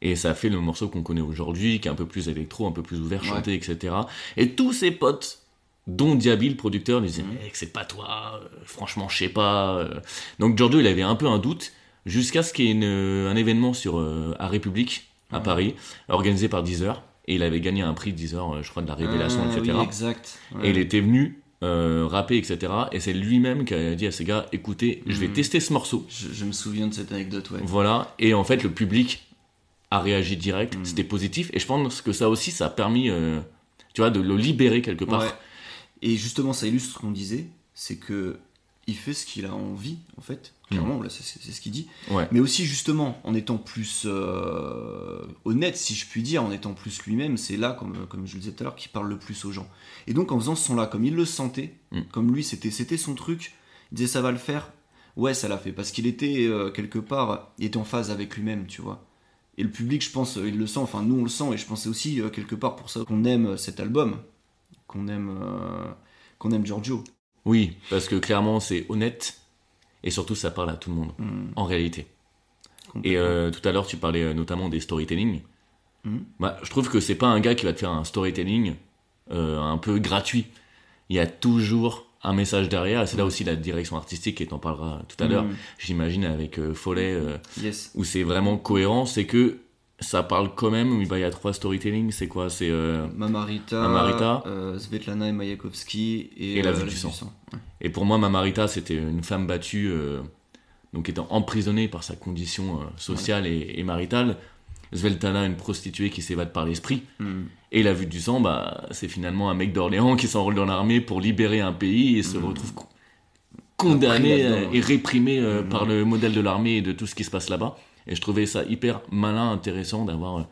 Et ça a fait le morceau qu'on connaît aujourd'hui, qui est un peu plus électro, un peu plus ouvert, Ouais. chanté, etc. Et tous ses potes, dont Diaby, le producteur, lui disaient Mhm. Mec, c'est pas toi, euh, franchement, je sais pas. euh. Donc Giorgio, il avait un peu un doute, jusqu'à ce qu'il y ait une- un événement sur, euh, à République, à. Paris, organisé par Deezer. Et il avait gagné un prix Deezer, euh, je crois, de la révélation, Ah, etc. Oui, exact. Et il était venu euh, rapper, etc. Et c'est lui-même qui a dit à ses gars, écoutez, je vais Mhm. tester ce morceau. Je, je me souviens de cette anecdote, ouais. Voilà. Et en fait, le public a réagi direct. Mhm. C'était positif. Et je pense que ça aussi, ça a permis, euh, tu vois, de le libérer quelque part. Ouais. Et justement, ça illustre ce qu'on disait, c'est que il fait ce qu'il a envie, en fait. Clairement, là, c'est ce qu'il dit. Mm. Ouais. Mais aussi, justement, en étant plus euh, honnête, si je puis dire, en étant plus lui-même, c'est là, comme, comme je le disais tout à l'heure, qu'il parle le plus aux gens. Et donc, en faisant ce son-là, comme il le sentait, Mm. comme lui, c'était c'était son truc, il disait ça va le faire. Ouais, ça l'a fait. Parce qu'il était, euh, quelque part, il était en phase avec lui-même, tu vois. Et le public, je pense, il le sent, enfin, nous, on le sent, et je pensais aussi, euh, quelque part, pour ça qu'on aime cet album, qu'on aime, euh, qu'on aime Giorgio. Oui, parce que clairement, c'est honnête. Et surtout, ça parle à tout le monde, Mm. en réalité. Et euh, tout à l'heure, tu parlais euh, notamment des storytelling. Mhm. Bah, je trouve que c'est pas un gars qui va te faire un storytelling euh, un peu gratuit. Il y a toujours un message derrière. C'est là aussi la direction artistique, et t'en parleras tout à l'heure, j'imagine, avec euh, Follet, Yes. où c'est vraiment cohérent. C'est que ça parle quand même. bah, Il y a trois storytelling. C'est quoi? C'est euh, Mamarita, Mamarita. euh, Svetlana et Mayakovsky et, Et La euh, Vue du Sang. Et pour moi, Mamarita, c'était une femme battue, euh, donc étant emprisonnée par sa condition sociale et, et maritale. Sveltana, une prostituée qui s'évade par l'esprit. Mm. Et la vue du sang, bah, c'est finalement un mec d'Orléans qui s'enrôle dans l'armée pour libérer un pays et se Mhm. retrouve co- condamné et réprimé par le modèle de l'armée et de tout ce qui se passe là-bas. Et je trouvais ça hyper malin, intéressant d'avoir euh,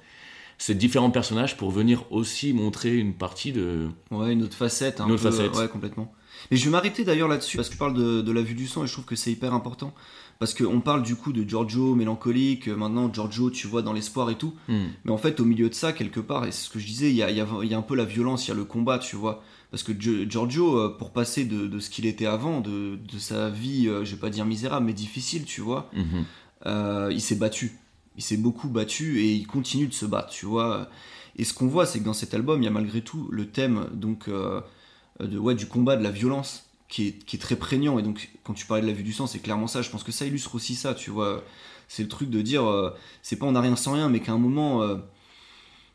ces différents personnages pour venir aussi montrer une partie de... Ouais, une autre facette. Un Une autre peu, facette. Ouais, complètement. Mais je vais m'arrêter d'ailleurs là-dessus, parce que tu parles de, de, la vue du sang et je trouve que c'est hyper important. Parce qu'on parle du coup de Giorgio mélancolique, maintenant Giorgio, tu vois, dans l'espoir et tout. Hmm. Mais en fait, au milieu de ça, quelque part, et c'est ce que je disais, il y a, y, a, y a, un peu la violence, il y a le combat, tu vois. Parce que Giorgio, euh, pour passer de, de ce qu'il était avant, de, de, sa vie, euh, je vais pas dire misérable, mais difficile, tu vois, Mhm. Euh, il s'est battu. Il s'est beaucoup battu et il continue de se battre, tu vois. Et ce qu'on voit, c'est que dans cet album, il y a malgré tout le thème donc, euh, de, ouais, du combat, de la violence, qui est, très prégnant. Et donc, quand tu parlais de la vue du sang, c'est clairement ça. Je pense que ça illustre aussi ça, tu vois. C'est le truc de dire, euh, c'est pas on n'a rien sans rien, mais qu'à un moment,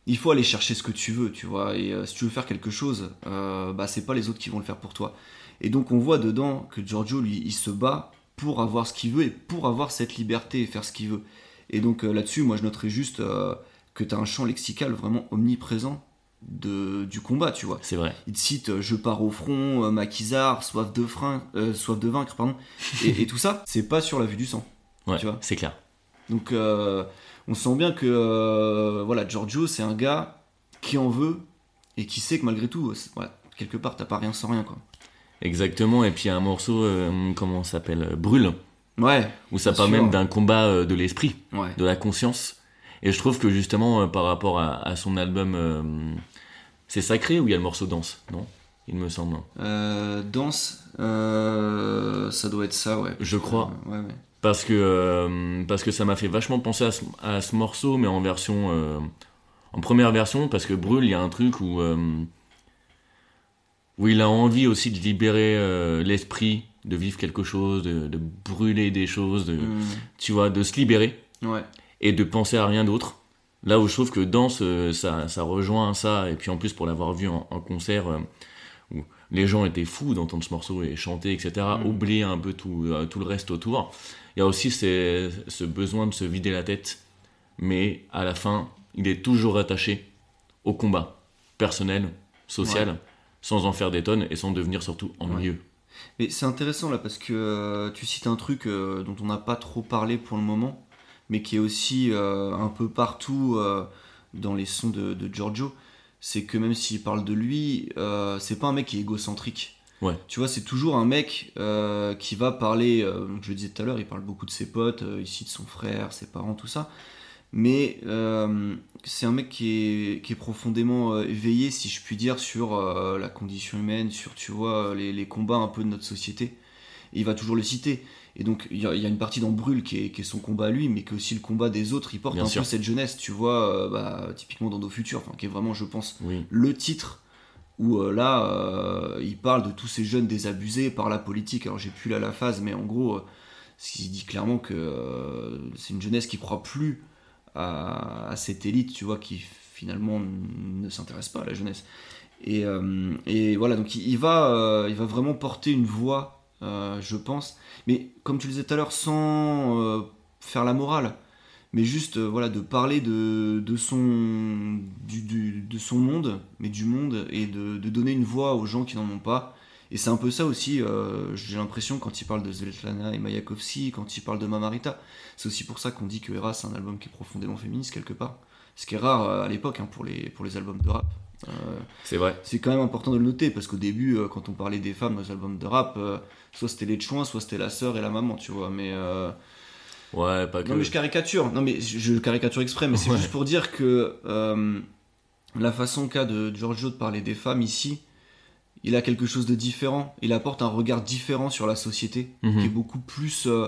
il faut aller chercher ce que tu veux, tu vois. Et si tu veux faire quelque chose, bah, c'est pas les autres qui vont le faire pour toi. Et donc, on voit dedans que Giorgio, lui, il se bat pour avoir ce qu'il veut et pour avoir cette liberté et faire ce qu'il veut. Et donc, euh, là-dessus, moi, je noterais juste euh, que tu as un champ lexical vraiment omniprésent de, du combat, tu vois. C'est vrai. Il te cite euh, Je pars au front, maquisard, soif de, frein, soif de vaincre, pardon. Et, et tout ça, c'est pas sur la vue du sang. Ouais, Tu vois. c'est clair. Donc, on sent bien que voilà, Giorgio, c'est un gars qui en veut et qui sait que malgré tout, voilà, quelque part, t'as pas rien sans rien, quoi. Exactement. Et puis il y a un morceau, euh, comment ça s'appelle euh, Brûle, Ouais, où ça parle sûr. même d'un combat euh, de l'esprit, ouais. de la conscience. Et je trouve que justement, euh, par rapport à, à son album, c'est sacré où il y a le morceau danse, non? Il me semble. Danse, ça doit être ça, ouais. Je crois. Ouais, ouais. Parce que, parce que ça m'a fait vachement penser à ce, à ce morceau, mais en version. en première version, parce que Brûle, il y a un truc où. Où il a envie aussi de libérer euh, l'esprit, de vivre quelque chose, de, de brûler des choses, de, Mm, tu vois, de se libérer ouais. et de penser à rien d'autre. Là où je trouve que danse, ça, ça rejoint ça, et puis en plus pour l'avoir vu en, en concert, euh, où les gens étaient fous d'entendre ce morceau et chanter, etc., Mm. oublier un peu tout, euh, tout le reste autour. Il y a aussi ces- ce besoin de se vider la tête, mais à la fin, il est toujours attaché au combat personnel, social, Ouais. Sans en faire des tonnes et sans devenir surtout ennuyeux. Mais c'est intéressant là parce que euh, tu cites un truc euh, dont on n'a pas trop parlé pour le moment, mais qui est aussi euh, un peu partout dans les sons de, de Giorgio. C'est que même s'il parle de lui, c'est pas un mec qui est égocentrique. Ouais. Tu vois, c'est toujours un mec qui va parler, je le disais tout à l'heure, il parle beaucoup de ses potes, il cite son frère, ses parents, tout ça. Mais euh, c'est un mec qui est, qui est profondément euh, éveillé, si je puis dire, sur euh, la condition humaine, sur, tu vois, les, les combats un peu de notre société. Et il va toujours le citer. Et donc, il y, a il y a une partie dans Brûle qui est, qui est son combat à lui, mais qui est aussi le combat des autres. Il porte Bien un sûr. peu cette jeunesse, tu vois, bah, typiquement dans nos futurs, qui est vraiment, je pense, Oui, le titre où là, il parle de tous ces jeunes désabusés par la politique. Alors, j'ai plus là la phase, mais en gros, euh, il dit clairement que c'est une jeunesse qui croit plus à, cette élite, tu vois, qui finalement ne s'intéresse pas à la jeunesse. Et, euh, voilà, donc il, va, euh, il va vraiment porter une voix, euh, je pense. Mais comme tu le disais tout à l'heure, sans faire la morale, mais juste voilà, de parler de, son, de son monde, mais du monde, et de donner une voix aux gens qui n'en ont pas. Et c'est un peu ça aussi, euh, j'ai l'impression, quand il parle de Svetlana et Mayakovsky, quand il parle de Mamarita. C'est aussi pour ça qu'on dit que Hera, c'est un album qui est profondément féministe, quelque part. Ce qui est rare euh, à l'époque hein, pour, les, pour les albums de rap. Euh, c'est vrai. c'est quand même important de le noter, parce qu'au début, euh, quand on parlait des femmes dans les albums de rap, soit c'était les chouins, soit c'était la sœur et la maman, tu vois. Mais, Ouais, pas que. non, mais je caricature. Non, mais je, caricature exprès, mais c'est Ouais. juste pour dire que la façon qu'a de Giorgio de parler des femmes ici, il a quelque chose de différent. Il apporte un regard différent sur la société, Mhm. qui est beaucoup plus euh,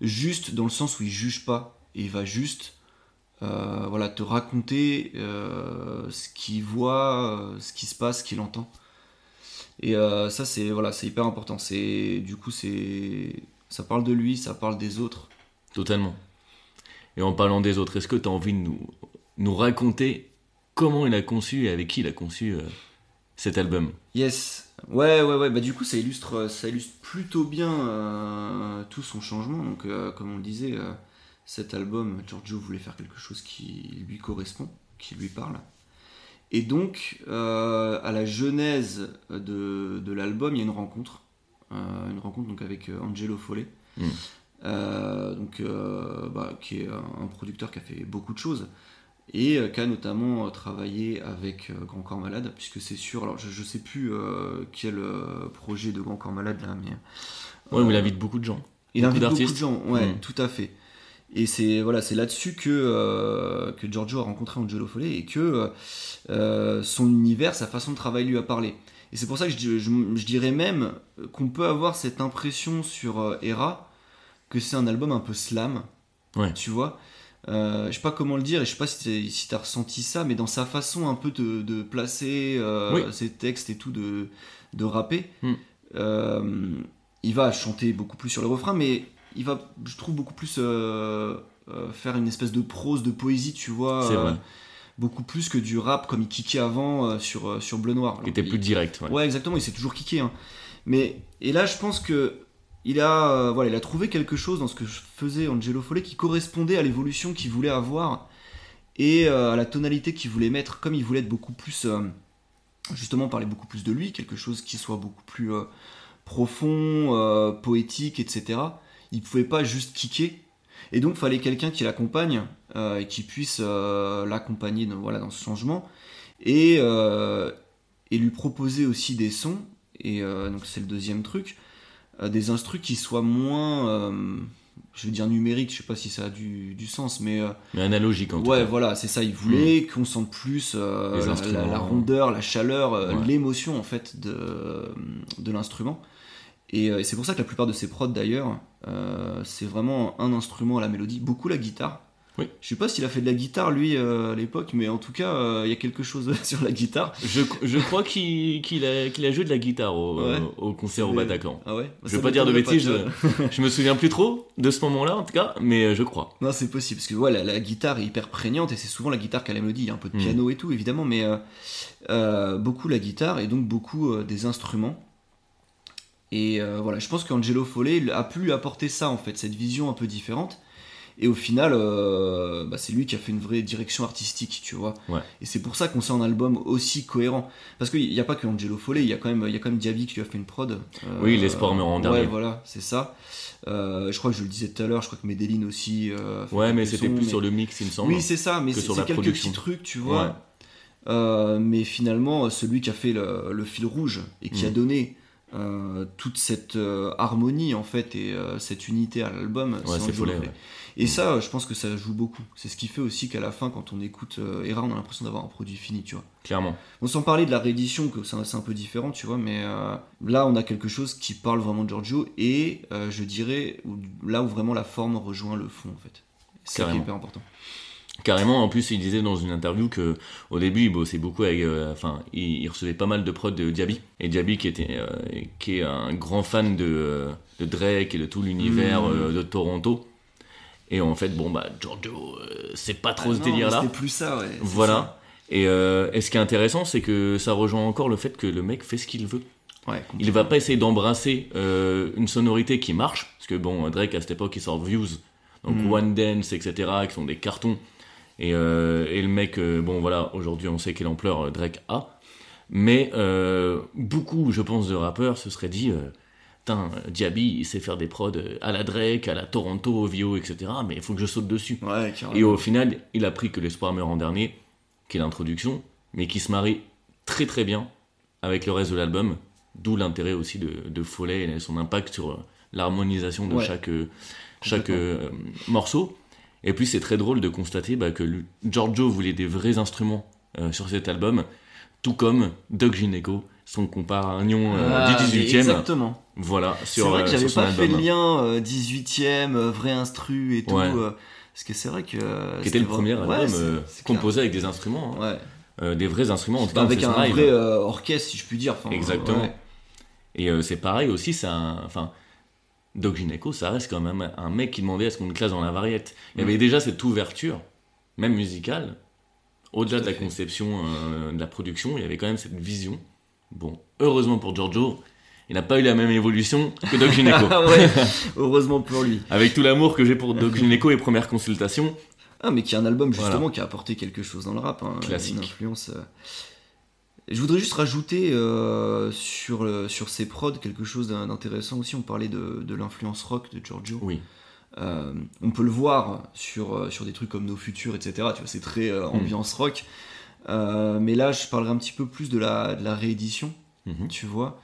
juste dans le sens où il juge pas. Et il va juste euh, voilà, te raconter euh, ce qu'il voit, ce qui se passe, ce qu'il entend. Et ça, c'est voilà, c'est hyper important. C'est du coup, c'est ça parle de lui, ça parle des autres. Totalement. Et en parlant des autres, est-ce que tu as envie de nous, nous raconter comment il a conçu et avec qui il a conçu cet album Yes. Ouais, ouais, ouais. Bah du coup, ça illustre, ça illustre plutôt bien euh, tout son changement. Donc, euh, comme on le disait, euh, cet album, Giorgio voulait faire quelque chose qui lui correspond, qui lui parle. Et donc, euh, à la genèse de, de l'album, il y a une rencontre, euh, une rencontre donc avec euh, Angelo Follet, Mm. Euh, donc euh, bah, qui est un producteur qui a fait beaucoup de choses. Et qui a notamment travaillé avec Grand Corps Malade, puisque c'est sûr, alors je, ne sais plus quel projet de Grand Corps Malade là, mais. Ouais, il invite beaucoup de gens. Il invite beaucoup de gens, ouais, mm. tout à fait. Et c'est voilà, c'est là-dessus que, que Giorgio a rencontré Angelo Follet et que son univers, sa façon de travailler lui a parlé. Et c'est pour ça que je, dirais même qu'on peut avoir cette impression sur Hera que c'est un album un peu slam. Ouais. Tu vois euh, je sais pas comment le dire et je sais pas si, si tu as ressenti ça, mais dans sa façon un peu de, placer euh, ses textes et tout, de, de rapper, hmm. euh, il va chanter beaucoup plus sur le refrain, mais il va, je trouve, beaucoup plus faire une espèce de prose, de poésie, tu vois. Beaucoup plus que du rap comme il kickait avant sur, sur Bleu Noir. Il était plus direct. Ouais. exactement, il s'est toujours kické. Hein. Mais, et là, je pense que il a, euh, voilà, il a trouvé quelque chose dans ce que faisait Angelo Follet qui correspondait à l'évolution qu'il voulait avoir et euh, à la tonalité qu'il voulait mettre, comme il voulait être beaucoup plus, euh, justement, parler beaucoup plus de lui, quelque chose qui soit beaucoup plus profond, poétique, etc. Il pouvait pas juste kicker. Et donc, fallait quelqu'un qui l'accompagne et qui puisse l'accompagner dans, voilà, dans ce changement et, et lui proposer aussi des sons. Et donc, c'est le deuxième truc des instrus qui soient moins euh, je veux dire numérique, je sais pas si ça a du, du sens, mais. Euh, mais analogique en tout ouais, voilà, c'est ça. Il voulait mm. qu'on sente plus la, rondeur, la chaleur, l'émotion en fait de, de l'instrument. Et, et c'est pour ça que la plupart de ses prods d'ailleurs, c'est vraiment un instrument à la mélodie, beaucoup la guitare. Oui. Je sais pas s'il a fait de la guitare lui euh, à l'époque, mais en tout cas, euh, il y a quelque chose sur la guitare. Je, je crois qu'il a, qu'il a, joué de la guitare au, au concert au Bataclan. Ah ouais Je veux pas dire de bêtises, je, je, me souviens plus trop de ce moment-là en tout cas, mais euh, je crois. Non, c'est possible, parce que voilà, la, guitare est hyper prégnante et c'est souvent la guitare qui a la mélodie. Il y a un peu de hmm. piano et tout, évidemment, mais beaucoup la guitare et donc beaucoup des instruments. Et voilà, je pense qu'Angelo Follet a pu lui apporter ça en fait, cette vision un peu différente. Et au final, euh, bah, c'est lui qui a fait une vraie direction artistique, tu vois. Et c'est pour ça qu'on sait un album aussi cohérent. Parce qu'il n'y a pas que Angelo Follet, il y a quand même, y a quand même Diaby qui lui a fait une prod. Euh, oui, l'espoir me rend Ouais, voilà, c'est ça. Euh, je crois que je le disais tout à l'heure, je crois que Medellin aussi. ouais, mais c'était plus sur le mix, il me semble. Oui, c'est ça, mais c'est quelques petits trucs, tu vois. mais finalement, celui qui a fait le, fil rouge et qui a mm. donné toute cette harmonie en fait et cette unité à l'album, c'est Follet. Et ça, je pense que ça joue beaucoup. C'est ce qui fait aussi qu'à la fin, quand on écoute euh, Era, on a l'impression d'avoir un produit fini, tu vois. Clairement. On sans parler de la réédition, que c'est un peu différent, tu vois, mais euh, là, on a quelque chose qui parle vraiment de Giorgio et euh, je dirais là où vraiment la forme rejoint le fond, en fait. C'est hyper important. Carrément, en plus, il disait dans une interview que au début, il bossait beaucoup avec, enfin, il, recevait pas mal de prods de Diaby et Diaby qui était, qui est un grand fan de, de Drake et de tout l'univers mmh. de Toronto. Et en fait, bon, bah, Giorgio, euh, c'est pas trop ah ce délire-là. C'était plus ça, ouais. Voilà. Euh, et, ce qui est intéressant, c'est que ça rejoint encore le fait que le mec fait ce qu'il veut. Ouais, il va pas essayer d'embrasser euh, une sonorité qui marche, parce que bon, Drake à cette époque il sort Views, donc mm. One Dance, etc., qui sont des cartons. Et, et le mec, bon voilà, aujourd'hui on sait quelle ampleur Drake a, mais beaucoup, je pense, de rappeurs se seraient dit putain, Diaby, il sait faire des prods à la Drake, à la Toronto, au Vio, etc. Mais il faut que je saute dessus. et au final, il a pris que l'espoir meurt en dernier, qui est l'introduction, mais qui se marie très très bien avec le reste de l'album. D'où l'intérêt aussi de, Follet et son impact sur euh, l'harmonisation de chaque, euh, chaque euh, morceau. Et puis c'est très drôle de constater bah, que Giorgio voulait des vrais instruments sur cet album, tout comme Doug Gineco son compagnon euh, ah, du 18 e Exactement. Voilà, sur C'est vrai que euh, j'avais pas fait le lien 18ème, euh, vrai instru et tout. parce que c'est vrai que. Qui était le premier album composé avec des instruments. Hein. des vrais instruments, en tout cas. Avec un vrai orchestre, si je puis dire. Exactement. Et c'est pareil aussi, c'est un. Enfin, Doc Gineco, ça reste quand même un mec qui demandait à ce qu'on le classe dans la variette. Il y avait mm. déjà cette ouverture, même musicale, au-delà de la conception, de la production, il y avait quand même cette vision Bon, heureusement pour Giorgio, il n'a pas eu la même évolution que Doc Gineco. Ah heureusement pour lui. Avec tout l'amour que j'ai pour Doc Gineco et Première Consultation. Ah, mais qui est un album justement qui a apporté quelque chose dans le rap. Hein, Classique. Une influence. Euh. Je voudrais juste rajouter euh, sur, sur ses prods quelque chose d'intéressant aussi. On parlait de, de l'influence rock de Giorgio. Oui. Euh, on peut le voir sur, euh, sur des trucs comme Nos Futurs, etc. Tu vois, c'est très euh, ambiance rock. Euh, mais là, je parlerai un petit peu plus de la, de la réédition, Mhm. tu vois.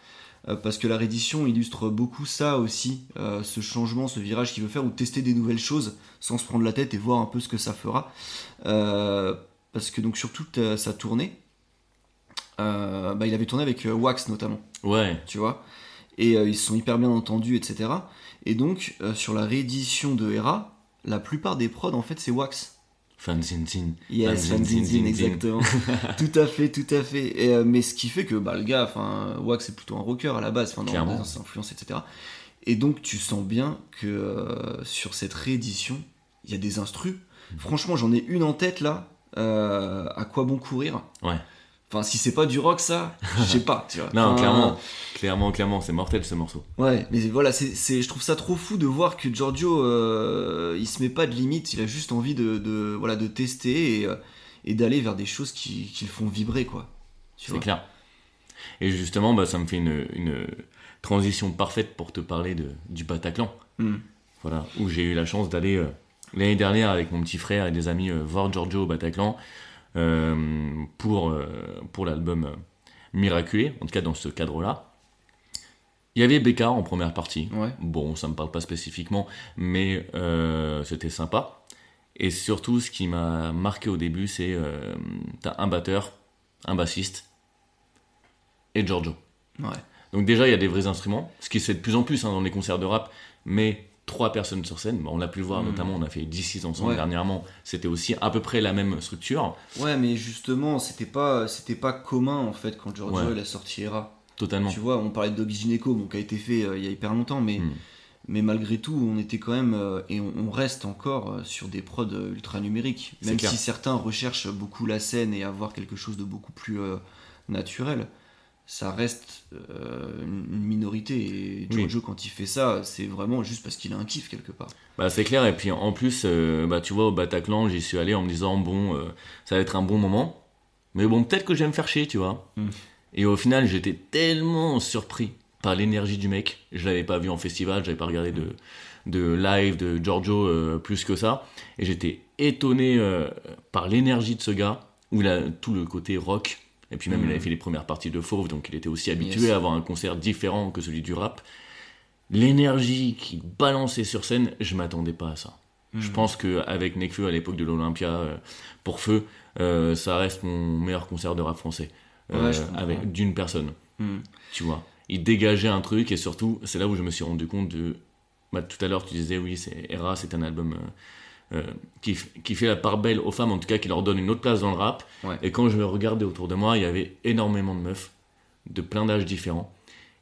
Euh, parce que la réédition illustre beaucoup ça aussi, euh, ce changement, ce virage qu'il veut faire, ou tester des nouvelles choses sans se prendre la tête et voir un peu ce que ça fera. Parce que donc sur toute sa tournée, bah, il avait tourné avec Wax notamment Ouais, tu vois. Et ils se sont hyper bien entendus, etc. Et donc, sur la réédition de Hera, la plupart des prods, en fait, c'est Wax. Fanzinzin. Yes, Fan Fan Zin Zin Zin Zin, exactement. tout à fait, tout à fait. Et, euh, mais ce qui fait que bah, le gars, enfin, Wax c'est plutôt un rocker à la base, enfin, dans, ses influences, etc. Et donc, tu sens bien que euh, sur cette réédition, il y a des instrus. Mhm. Franchement, j'en ai une en tête là. euh, à quoi bon courir Ouais. Enfin, si c'est pas du rock, ça, je sais pas, tu vois. Non, Enfin, clairement, clairement, clairement, c'est mortel ce morceau. Ouais, mais voilà, c'est, je trouve ça trop fou de voir que Giorgio, euh, il se met pas de limite, il a juste envie de, de- voilà, de tester et, euh, et d'aller vers des choses qui, qui le font vibrer, quoi. C'est clair. Et justement, bah, ça me fait une, une transition parfaite pour te parler de, du Bataclan. Hmm. Voilà, où j'ai eu la chance d'aller euh, l'année dernière avec mon petit frère et des amis euh, voir Giorgio au Bataclan pour, euh, pour l'album euh, Miraculé, en tout cas dans ce cadre-là. Il y avait Becca en première partie. Ouais. Bon, ça me parle pas spécifiquement, mais euh, c'était sympa. Et surtout, ce qui m'a marqué au début, c'est euh, t'as un batteur, un bassiste et Giorgio. Ouais. Donc déjà, il y a des vrais instruments, ce qui se fait de plus en plus hein, dans les concerts de rap, mais trois personnes sur scène, bah, on l'a pu le voir Mhm. notamment, on a fait 10-6 ensemble Ouais. dernièrement, c'était aussi à peu près la même structure, Ouais, mais justement, c'était pas, c'était pas commun, en fait, quand Giorgio, Ouais. il a sorti Hera. totalement. Tu vois, on parlait de Dog Gineco, donc qui a été fait euh, il y a hyper longtemps, mais, Hmm. mais malgré tout, on était quand même, euh, et on, on reste encore euh, sur des prods ultra numériques. Même si certains recherchent beaucoup la scène et avoir quelque chose de beaucoup plus naturel, ça reste euh, une minorité. Et Oui. Giorgio, quand il fait ça, c'est vraiment juste parce qu'il a un kiff quelque part. Bah, c'est clair, et puis en plus, euh, bah, tu vois, au Bataclan, j'y suis allé en me disant, bon, euh, ça va être un bon moment, mais bon, peut-être que je vais me faire chier, tu vois. Mm. Et au final, j'étais tellement surpris par l'énergie du mec, je l'avais pas vu en festival, j'avais pas regardé de, de live de Giorgio plus que ça, et j'étais étonné par l'énergie de ce gars, où il a tout le côté rock, et puis même Mm. il avait fait les premières parties de Fauve, donc il était aussi habitué Yes. à avoir un concert différent que celui du rap. L'énergie qu'il balançait sur scène, je m'attendais pas à ça. Je Mm. pense qu'avec Nekfeu à l'époque de l'Olympia euh, pour Feu, euh, ça reste mon meilleur concert de rap français. euh, Ouais, avec d'une personne, Hmm. tu vois. Il dégageait un truc et surtout, c'est là où je me suis rendu compte de. Bah, tout à l'heure, tu disais, oui, c'est Era, c'est un album euh, euh, qui, qui fait la part belle aux femmes, en tout cas, qui leur donne une autre place dans le rap. Ouais. Et quand je regardais autour de moi, il y avait énormément de meufs, de plein d'âges différents,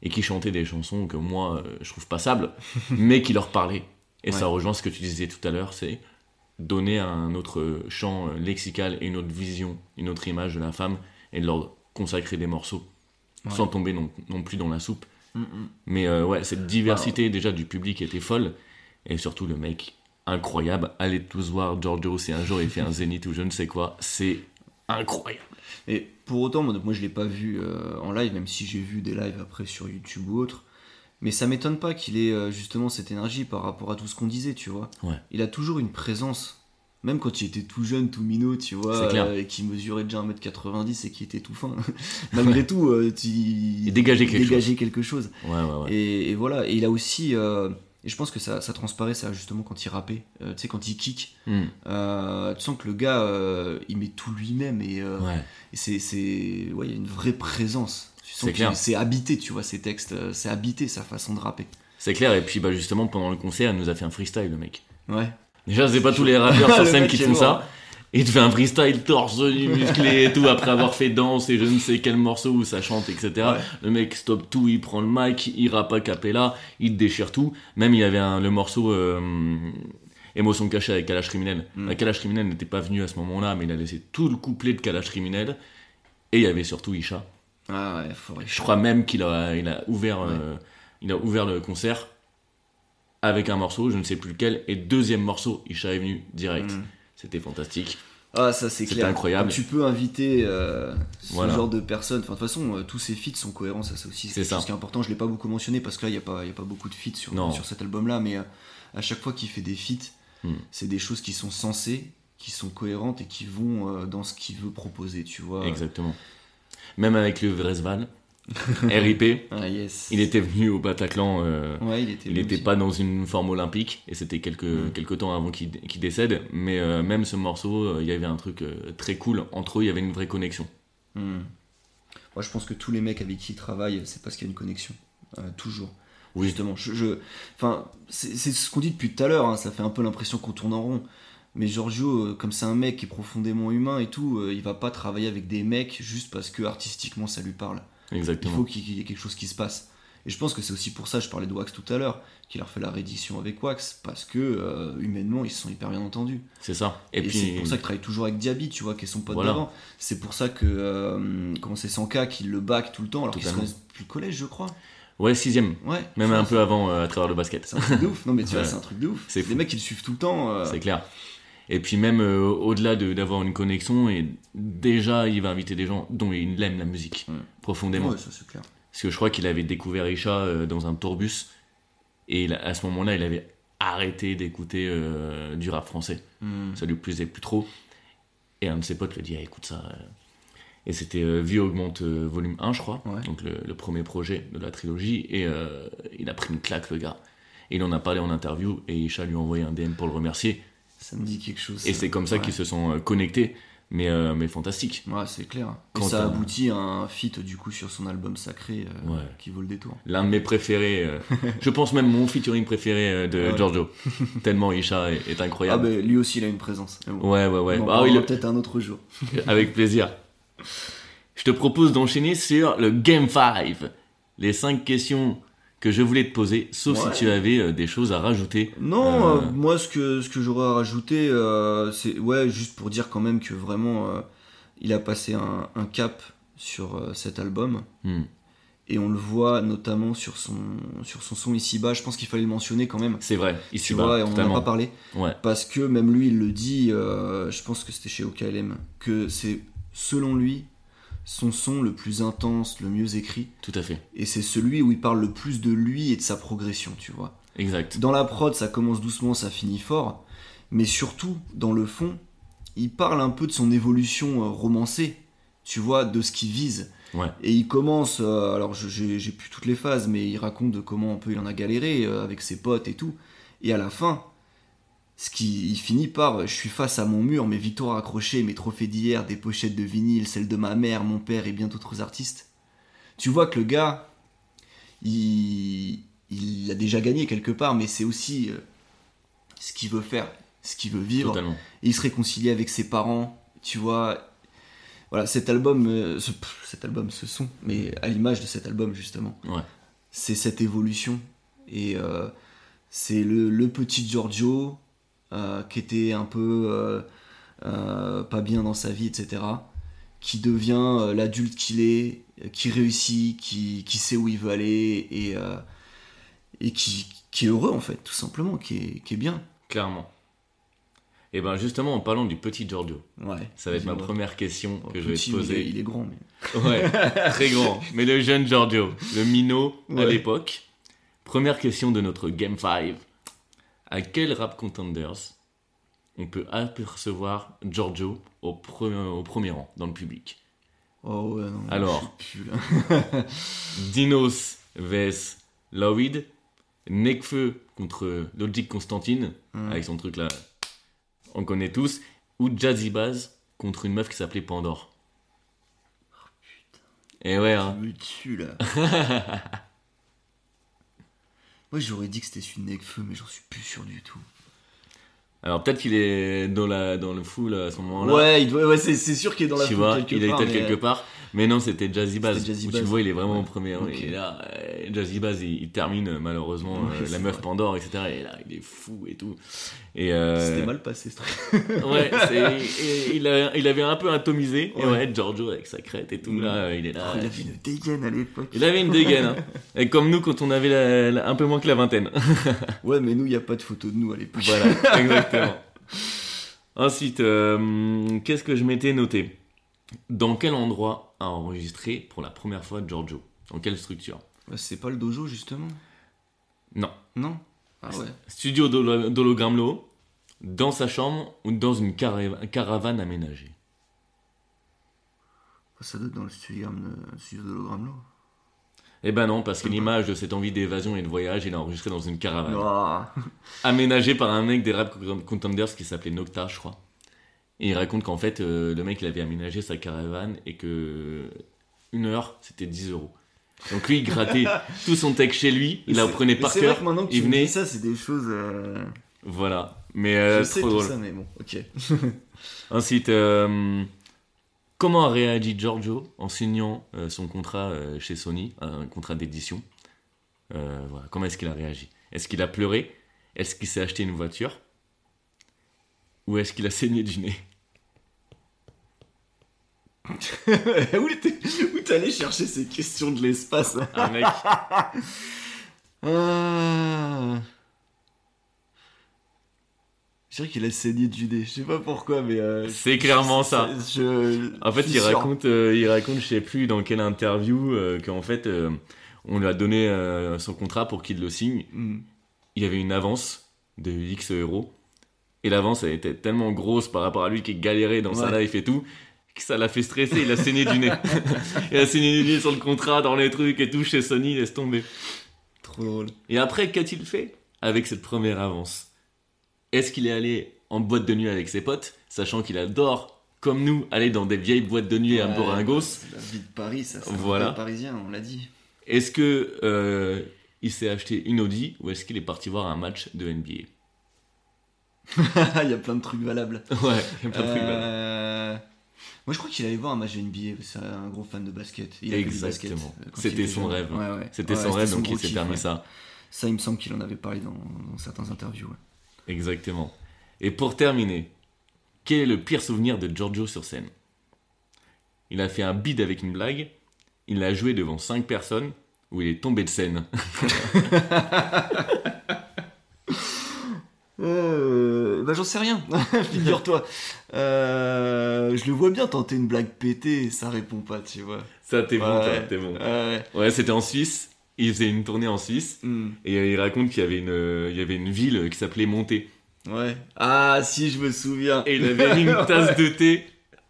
et qui chantaient des chansons que moi, euh, je trouve passables, mais qui leur parlaient. Et ça rejoint ce que tu disais tout à l'heure, c'est donner un autre champ euh, lexical et une autre vision, une autre image de la femme, et de leur consacrer des morceaux, Ouais. sans tomber non, non plus dans la soupe. Hmm, hmm. Mais euh, ouais, cette diversité déjà du public était folle, et surtout le mec incroyable. Allez tous voir Giorgio, si un jour il fait un zénith ou je ne sais quoi, c'est incroyable. Et pour autant, moi, je l'ai pas vu euh, en live, même si j'ai vu des lives après sur YouTube ou autre. Mais ça m'étonne pas qu'il ait euh, justement cette énergie par rapport à tout ce qu'on disait, tu vois. Ouais. Il a toujours une présence. Même quand il était tout jeune, tout minot, tu vois, euh, et qui mesurait déjà 1m90 et qui était tout fin. Malgré tout, tu- Il dégageait quelque quelque chose. Ouais, ouais, ouais. Et, et voilà, et il a aussi, et je pense que ça, ça transparaît ça justement quand il rappait, euh, tu sais, quand il kick, Hmm, euh, tu sens que le gars, euh, il met tout lui-même et, euh, ouais. et c'est, c'est, ouais, il y a une vraie présence. Tu sens C'est que clair. c'est habité, tu vois, ces textes, c'est habité sa façon de rapper. C'est clair, et puis bah, justement pendant le concert, il nous a fait un freestyle, le mec. Ouais. Déjà, c'est pas tous les rappeurs sur scène qui font ça. Il te fait un freestyle torse nu, musclé et tout, après avoir fait danse et je ne sais quel morceau où ça chante, etc. Ouais. Le mec stoppe tout, il prend le mic, il rappe a cappella, il déchire tout. Même il y avait un- le morceau euh, Émotion cachée avec Kalash Criminel. Mm. La Kalash Criminel n'était pas venu à ce moment-là, mais il a laissé tout le couplet de Kalash Criminel. Et il y avait surtout Isha. Ah ouais. Je crois même qu'il a, il a, ouvert, euh, il a ouvert le concert avec un morceau, je ne sais plus lequel, et deuxième morceau, Isha est venu direct. Mm. C'était fantastique. Ah, ça c'est clair. incroyable. Tu peux inviter euh, ce Voilà. genre de personnes. Enfin, de toute façon, euh, tous ces feats sont cohérents, ça c'est aussi C'est chose qui est important. Je l'ai pas beaucoup mentionné parce que là, il n'y a, pas- y a pas beaucoup de feats sur, Non. sur cet album-là, mais euh, à chaque fois qu'il fait des feats, Hmm. c'est des choses qui sont sensées, qui sont cohérentes et qui vont dans ce qu'il veut proposer, tu vois. Exactement. Même avec le Vresval, RIP, Ah, yes. il était venu au Bataclan. euh, Ouais, il était. il aussi. pas dans une forme olympique et c'était quelques, Mm. quelques temps avant qu'il qu'il décède. Mais euh, même ce morceau, euh, il y avait un truc très cool. Entre eux, il y avait une vraie connexion. Hmm. Moi, je pense que tous les mecs avec qui il travaille, c'est parce qu'il y a une connexion. Toujours. Oui. Justement. Je, je- Enfin, c'est ce qu'on dit depuis tout à l'heure. hein, ça fait un peu l'impression qu'on tourne en rond. Mais Giorgio, comme c'est un mec qui est profondément humain et tout, il va pas travailler avec des mecs juste parce que artistiquement ça lui parle. Il faut qu'il y ait quelque chose qui se passe. Et je pense que c'est aussi pour ça, je parlais de Wax tout à l'heure, qu'il a refait la réédition avec Wax, parce que euh, humainement ils se sont hyper bien entendus. C'est ça. Et, Et, puis, c'est pour ça qu'il travaille toujours avec Diaby, tu vois, qui est son pote Voilà. d'avant. C'est pour ça que, euh, comment c'est Sanka qui le back tout le temps, alors qu'ils se connaissent plus le collège, je crois. ouais, sixième. Ouais. Même un peu avant euh, à travers le basket. C'est un truc de ouf. Non, mais tu vois, c'est un truc de ouf. C'est des mecs qui le suivent tout le temps. euh, C'est clair. Et puis même euh, au-delà de- d'avoir une connexion, et déjà il va inviter des gens dont il aime la musique Ouais. profondément. Ouais, ça c'est clair. Parce que je crois qu'il avait découvert Isha euh, dans un tourbus et il à ce moment-là il avait arrêté d'écouter euh, du rap français. Hmm. Ça lui plaisait plus trop. Et un de ses potes lui a dit Ah, écoute ça. Et c'était Vie augmente volume 1 je crois, Ouais. donc le, le premier projet de la trilogie. Et il a pris une claque le gars. Et il en a parlé en interview et Isha lui a envoyé un DM pour le remercier. Ça me dit quelque chose. Et c'est comme ça Ouais. qu'ils se sont euh, connectés, mais, euh, mais fantastique. Ouais, c'est clair. Et Quand ça t'as- aboutit à un feat du coup sur son album sacré euh, Ouais. qui vaut le détour. L'un de mes préférés, euh, je pense même mon featuring préféré de Ouais. Giorgio. Tellement Isha est, est Ah, incroyable. bah lui aussi il a une présence. Bon, Ouais, ouais, ouais. on en Bah, il- peut-être un autre jour. avec plaisir. Je te propose d'enchaîner sur le Game 5. Les 5 questions que je voulais te poser, sauf Ouais. si tu avais euh, des choses à rajouter. Non, Euh, euh, moi ce que, ce que j'aurais à rajouter, c'est ouais, juste pour dire quand même que vraiment il a passé un, un cap sur cet album Hmm, et on le voit notamment sur son, sur son son ici-bas. Je pense qu'il fallait le mentionner quand même. C'est vrai, ici Tu vois, et on n'en a pas parlé Ouais, parce que même lui il le dit, je pense que c'était chez OKLM, que c'est selon lui son son le plus intense, le mieux écrit tout à fait. et c'est celui où il parle le plus de lui et de sa progression, tu vois. Exact. Dans la prod, ça commence doucement, ça finit fort. Mais surtout, dans le fond, il parle un peu de son évolution euh, romancée, tu vois, de ce qu'il vise. Ouais. Et il commence, euh, alors j'ai plus toutes les phases, mais il raconte de comment un peu il en a galéré euh, avec ses potes et tout. Et à la fin, ce qui, il finit par Je suis face à mon mur, mes victoires accrochées, mes trophées d'hier, des pochettes de vinyle, celles de ma mère, mon père et bien d'autres artistes. Tu vois que le gars, il, il a déjà gagné quelque part, mais c'est aussi euh, ce qu'il veut faire, ce qu'il veut vivre. Totalement. Et il se réconcilie avec ses parents, tu vois. Voilà, cet album, euh, ce, cet album, ce son, mais à l'image de cet album justement, Ouais. c'est cette évolution. Et euh, c'est le, le petit Giorgio euh, qui était un peu euh, euh, pas bien dans sa vie, etc. Qui devient l'adulte qu'il est, qui réussit, qui, qui sait où il veut aller et, et qui, qui est heureux en fait, tout simplement, qui est, qui est bien. Clairement. Et ben justement, en parlant du petit Giorgio, Ouais. ça va être ma première question Oh, que je vais petit, te il est- poser. Il est grand, mais. Ouais, très grand. Mais le jeune Giorgio, le minot à l'époque. Première question de notre Game 5. À quel rap contenders on peut apercevoir Giorgio au, pre- au premier rang dans le public? Oh ouais, non. Alors. Dinos vs Lawid, Nekfeu contre Logic Constantine, Ouais. avec son truc là, on connaît tous, ou Jazzy Baz contre une meuf qui s'appelait Pandore. Et ouais, hein. Je me tue là. Moi j'aurais dit que c'était celui de Nekfeu, mais j'en suis plus sûr du tout. Alors peut-être qu'il est dans, la, dans le full à ce moment-là. Ouais, il doit, ouais c'est, c'est sûr qu'il est dans la tu foule vois, quelque il est part. peut-être mais- quelque part. Mais non, c'était Jazzy Baz. C'était Jazzy Où Tu Baz. vois, il est vraiment Ouais. au premier rang. Ok. Il est là, euh, Jazzy Baz, il, il termine euh, malheureusement Ouais, euh, la meuf vrai. Pandore, etc. Et là, il est fou et tout. Et euh, C'était mal passé ce truc. Ouais, c'est- et il, a- il avait un peu atomisé. Et Ouais. Giorgio avec sa crête et tout, Mm. là, euh, il est là. Oh, il avait une dégaine à l'époque. Il avait une dégaine. hein. Et comme nous quand on avait la- la- un peu moins que la vingtaine. Ouais, mais nous, il n'y a pas de photo de nous à l'époque. voilà, exactement. Ensuite, euh, qu'est-ce que je m'étais noté? Dans quel endroit a enregistré pour la première fois Giorgio? Dans quelle structure? Bah, c'est pas le dojo justement? Non. Non? Ah ouais. Studio d'Holo- d'Hologramlo, dans sa chambre ou dans une cara- caravane aménagée? Ça doit être dans le studio, le studio d'hologramme là. Eh ben non, parce que l'image de cette envie d'évasion et de voyage, il a enregistré dans une caravane. Aménagée par un mec des rap contenders qui s'appelait Nocta, je crois. Et il raconte qu'en fait, euh, le mec, il avait aménagé sa caravane et que une heure, c'était 10 euros. Donc lui, il grattait tout son texte chez lui, il apprenait c'est- par vrai cœur. que maintenant que il tu venait- dis ça, c'est des choses. euh, Voilà. Mais euh, je sais trop tout drôle. ça, mais bon, ok. Ensuite, euh, comment a réagi Giorgio en signant euh, son contrat euh, chez Sony, un contrat d'édition? Euh, voilà. Comment est-ce qu'il a réagi? Est-ce qu'il a pleuré? Est-ce qu'il s'est acheté une voiture? Ou est-ce qu'il a saigné du nez? Où t'es- t'allais chercher ces questions de l'espace Un mec. Ah. Je dirais qu'il a saigné du nez. Je sais pas pourquoi, mais. euh, C'est clairement ça. Je, En fait, il raconte, euh, il raconte, je sais plus dans quelle interview, euh, qu'en fait, euh, on lui a donné euh, son contrat pour qu'il le signe. Hmm. il y avait une avance de X euros. Et l'avance, elle était tellement grosse par rapport à lui qui galérait dans sa Ouais. life et tout, que ça l'a fait stresser, il a saigné du nez. il a saigné du nez sur le contrat, dans les trucs et tout, chez Sony, laisse tomber. Trop drôle. Et après, qu'a-t-il fait avec cette première avance? Est-ce qu'il est allé en boîte de nuit avec ses potes, sachant qu'il adore, comme nous, aller dans des vieilles boîtes de nuit un peu Ouais, ringos c'est La vie de Paris, ça. C'est Voilà. parisien, on l'a dit. Est-ce que euh, il s'est acheté une Audi ou est-ce qu'il est parti voir un match de NBA il y a plein de trucs valables. Ouais, il y a plein de trucs là. Euh, Moi, je crois qu'il allait voir un match de NBA. C'est un gros fan de basket. Il Exactement. euh, C'était son jeune. rêve. Ouais, ouais. C'était son rêve, donc il s'est permis ça. Ça, il me semble qu'il en avait parlé dans, dans certains interviews. Exactement. Et pour terminer, quel est le pire souvenir de Giorgio sur scène? Il a fait un bid avec une blague, il l'a joué devant 5 personnes, où il est tombé de scène. Euh, bah j'en sais rien, figure-toi. Euh, je le vois bien tenter une blague pétée et ça répond pas, tu vois. Ça, t'es bon, Ouais. toi, t'es bon. Ouais. Ouais, c'était en Suisse. Il faisait une tournée en Suisse. Hmm. Et il raconte qu'il y avait une, il y avait une ville qui s'appelait Monté. Ouais. Ah si, je me souviens. Et il avait mis une tasse de thé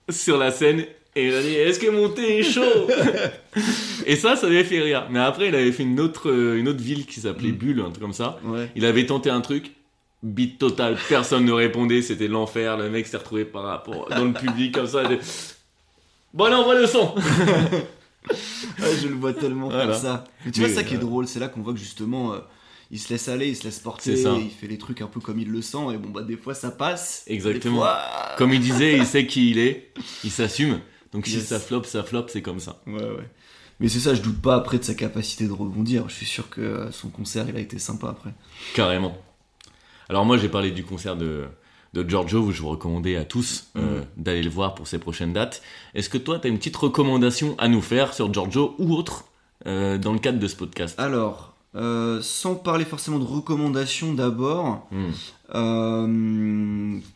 sur la scène. Et il a dit Est-ce que mon thé est chaud Et ça, ça avait fait rire. Mais après, il avait fait une autre, une autre ville qui s'appelait Mm. Bulle, un truc comme ça. Ouais. Il avait tenté un truc, beat total, personne ne répondait, c'était l'enfer. Le mec s'est retrouvé par rapport dans le public comme ça. Bon, allez, envoie le son je le vois tellement Voilà. faire ça. Mais tu Mais, vois, ça qui est drôle, c'est là qu'on voit que justement, euh, il se laisse aller, il se laisse porter, ça. il fait les trucs un peu comme il le sent, et bon, bah, des fois ça passe. Exactement. Fois, Comme il disait, il sait qui il est, il s'assume. Donc si ça floppe, ça floppe, c'est comme ça. Ouais, ouais. Mais c'est ça, je doute pas après de sa capacité de rebondir. Je suis sûr que euh, son concert, il a été sympa après. Carrément. Alors moi j'ai parlé du concert de, de Giorgio, je vous recommandais à tous euh, d'aller le voir pour ses prochaines dates. Est-ce que toi tu as une petite recommandation à nous faire sur Giorgio ou autre euh, dans le cadre de ce podcast? Alors, euh, sans parler forcément de recommandations d'abord, Hmm.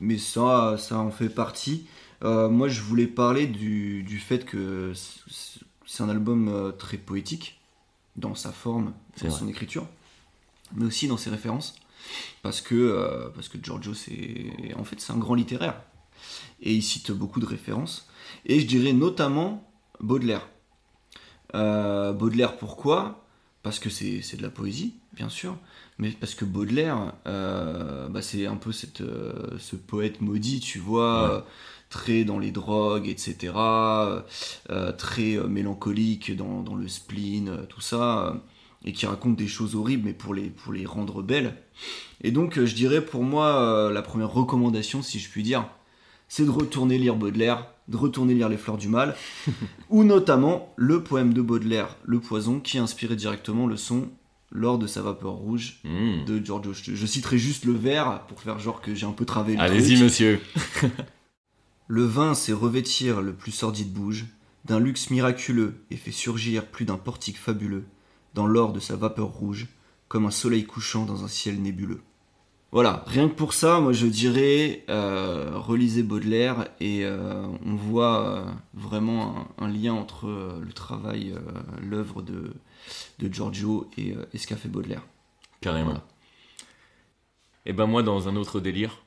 mais ça, ça en fait partie. Moi, je voulais parler du, du fait que c'est un album très poétique dans sa forme, dans son écriture, mais aussi dans ses références, parce que euh, parce que Giorgio, c'est en fait c'est un grand littéraire et il cite beaucoup de références. Et je dirais notamment Baudelaire. Euh, Baudelaire, pourquoi? Parce que c'est c'est de la poésie, bien sûr, mais parce que Baudelaire, euh, bah, c'est un peu cette, ce poète maudit, tu vois, Ouais. très dans les drogues, etc., euh, très mélancolique dans, dans le spleen, tout ça, et qui raconte des choses horribles, mais pour les, pour les rendre belles. Et donc, euh, je dirais pour moi, euh, la première recommandation, si je puis dire, c'est de retourner lire Baudelaire, de retourner lire Les Fleurs du Mal, ou notamment le poème de Baudelaire, Le Poison, qui a inspiré directement le son lors de sa vapeur rouge Hmm. de Giorgio. Je, je citerai juste le vers pour faire genre que j'ai un peu travé le Allez-y monsieur. Le vin sait revêtir le plus sordide bouge d'un luxe miraculeux et fait surgir plus d'un portique fabuleux dans l'or de sa vapeur rouge, comme un soleil couchant dans un ciel nébuleux. voilà, rien que pour ça, moi je dirais euh, relisez Baudelaire et euh, on voit euh, vraiment un, lien entre le travail, l'œuvre de, de, Giorgio et, ce qu'a fait Baudelaire. Carrément. Et eh ben moi dans un autre délire,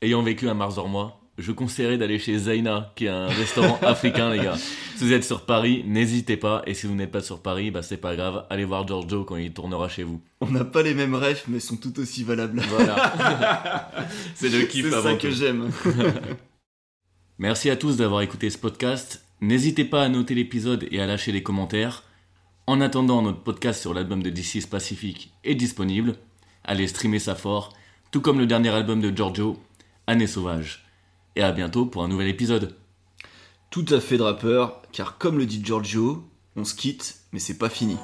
ayant vécu à Marzormois, je conseillerais d'aller chez Zaina, qui est un restaurant africain, les gars. Si vous êtes sur Paris, n'hésitez pas. Et si vous n'êtes pas sur Paris, bah c'est pas grave. Allez voir Giorgio quand il tournera chez vous. On n'a pas les mêmes rêves, mais sont tout aussi valables. Voilà. c'est le kiff C'est ça que j'aime. Merci à tous d'avoir écouté ce podcast. N'hésitez pas à noter l'épisode et à lâcher des commentaires. En attendant, notre podcast sur l'album de DC's Pacific est disponible. Allez streamer ça fort, tout comme le dernier album de Giorgio, Année sauvage et à bientôt pour un nouvel épisode. Tout à fait drappeur, car comme le dit Giorgio, on se quitte, mais c'est pas fini.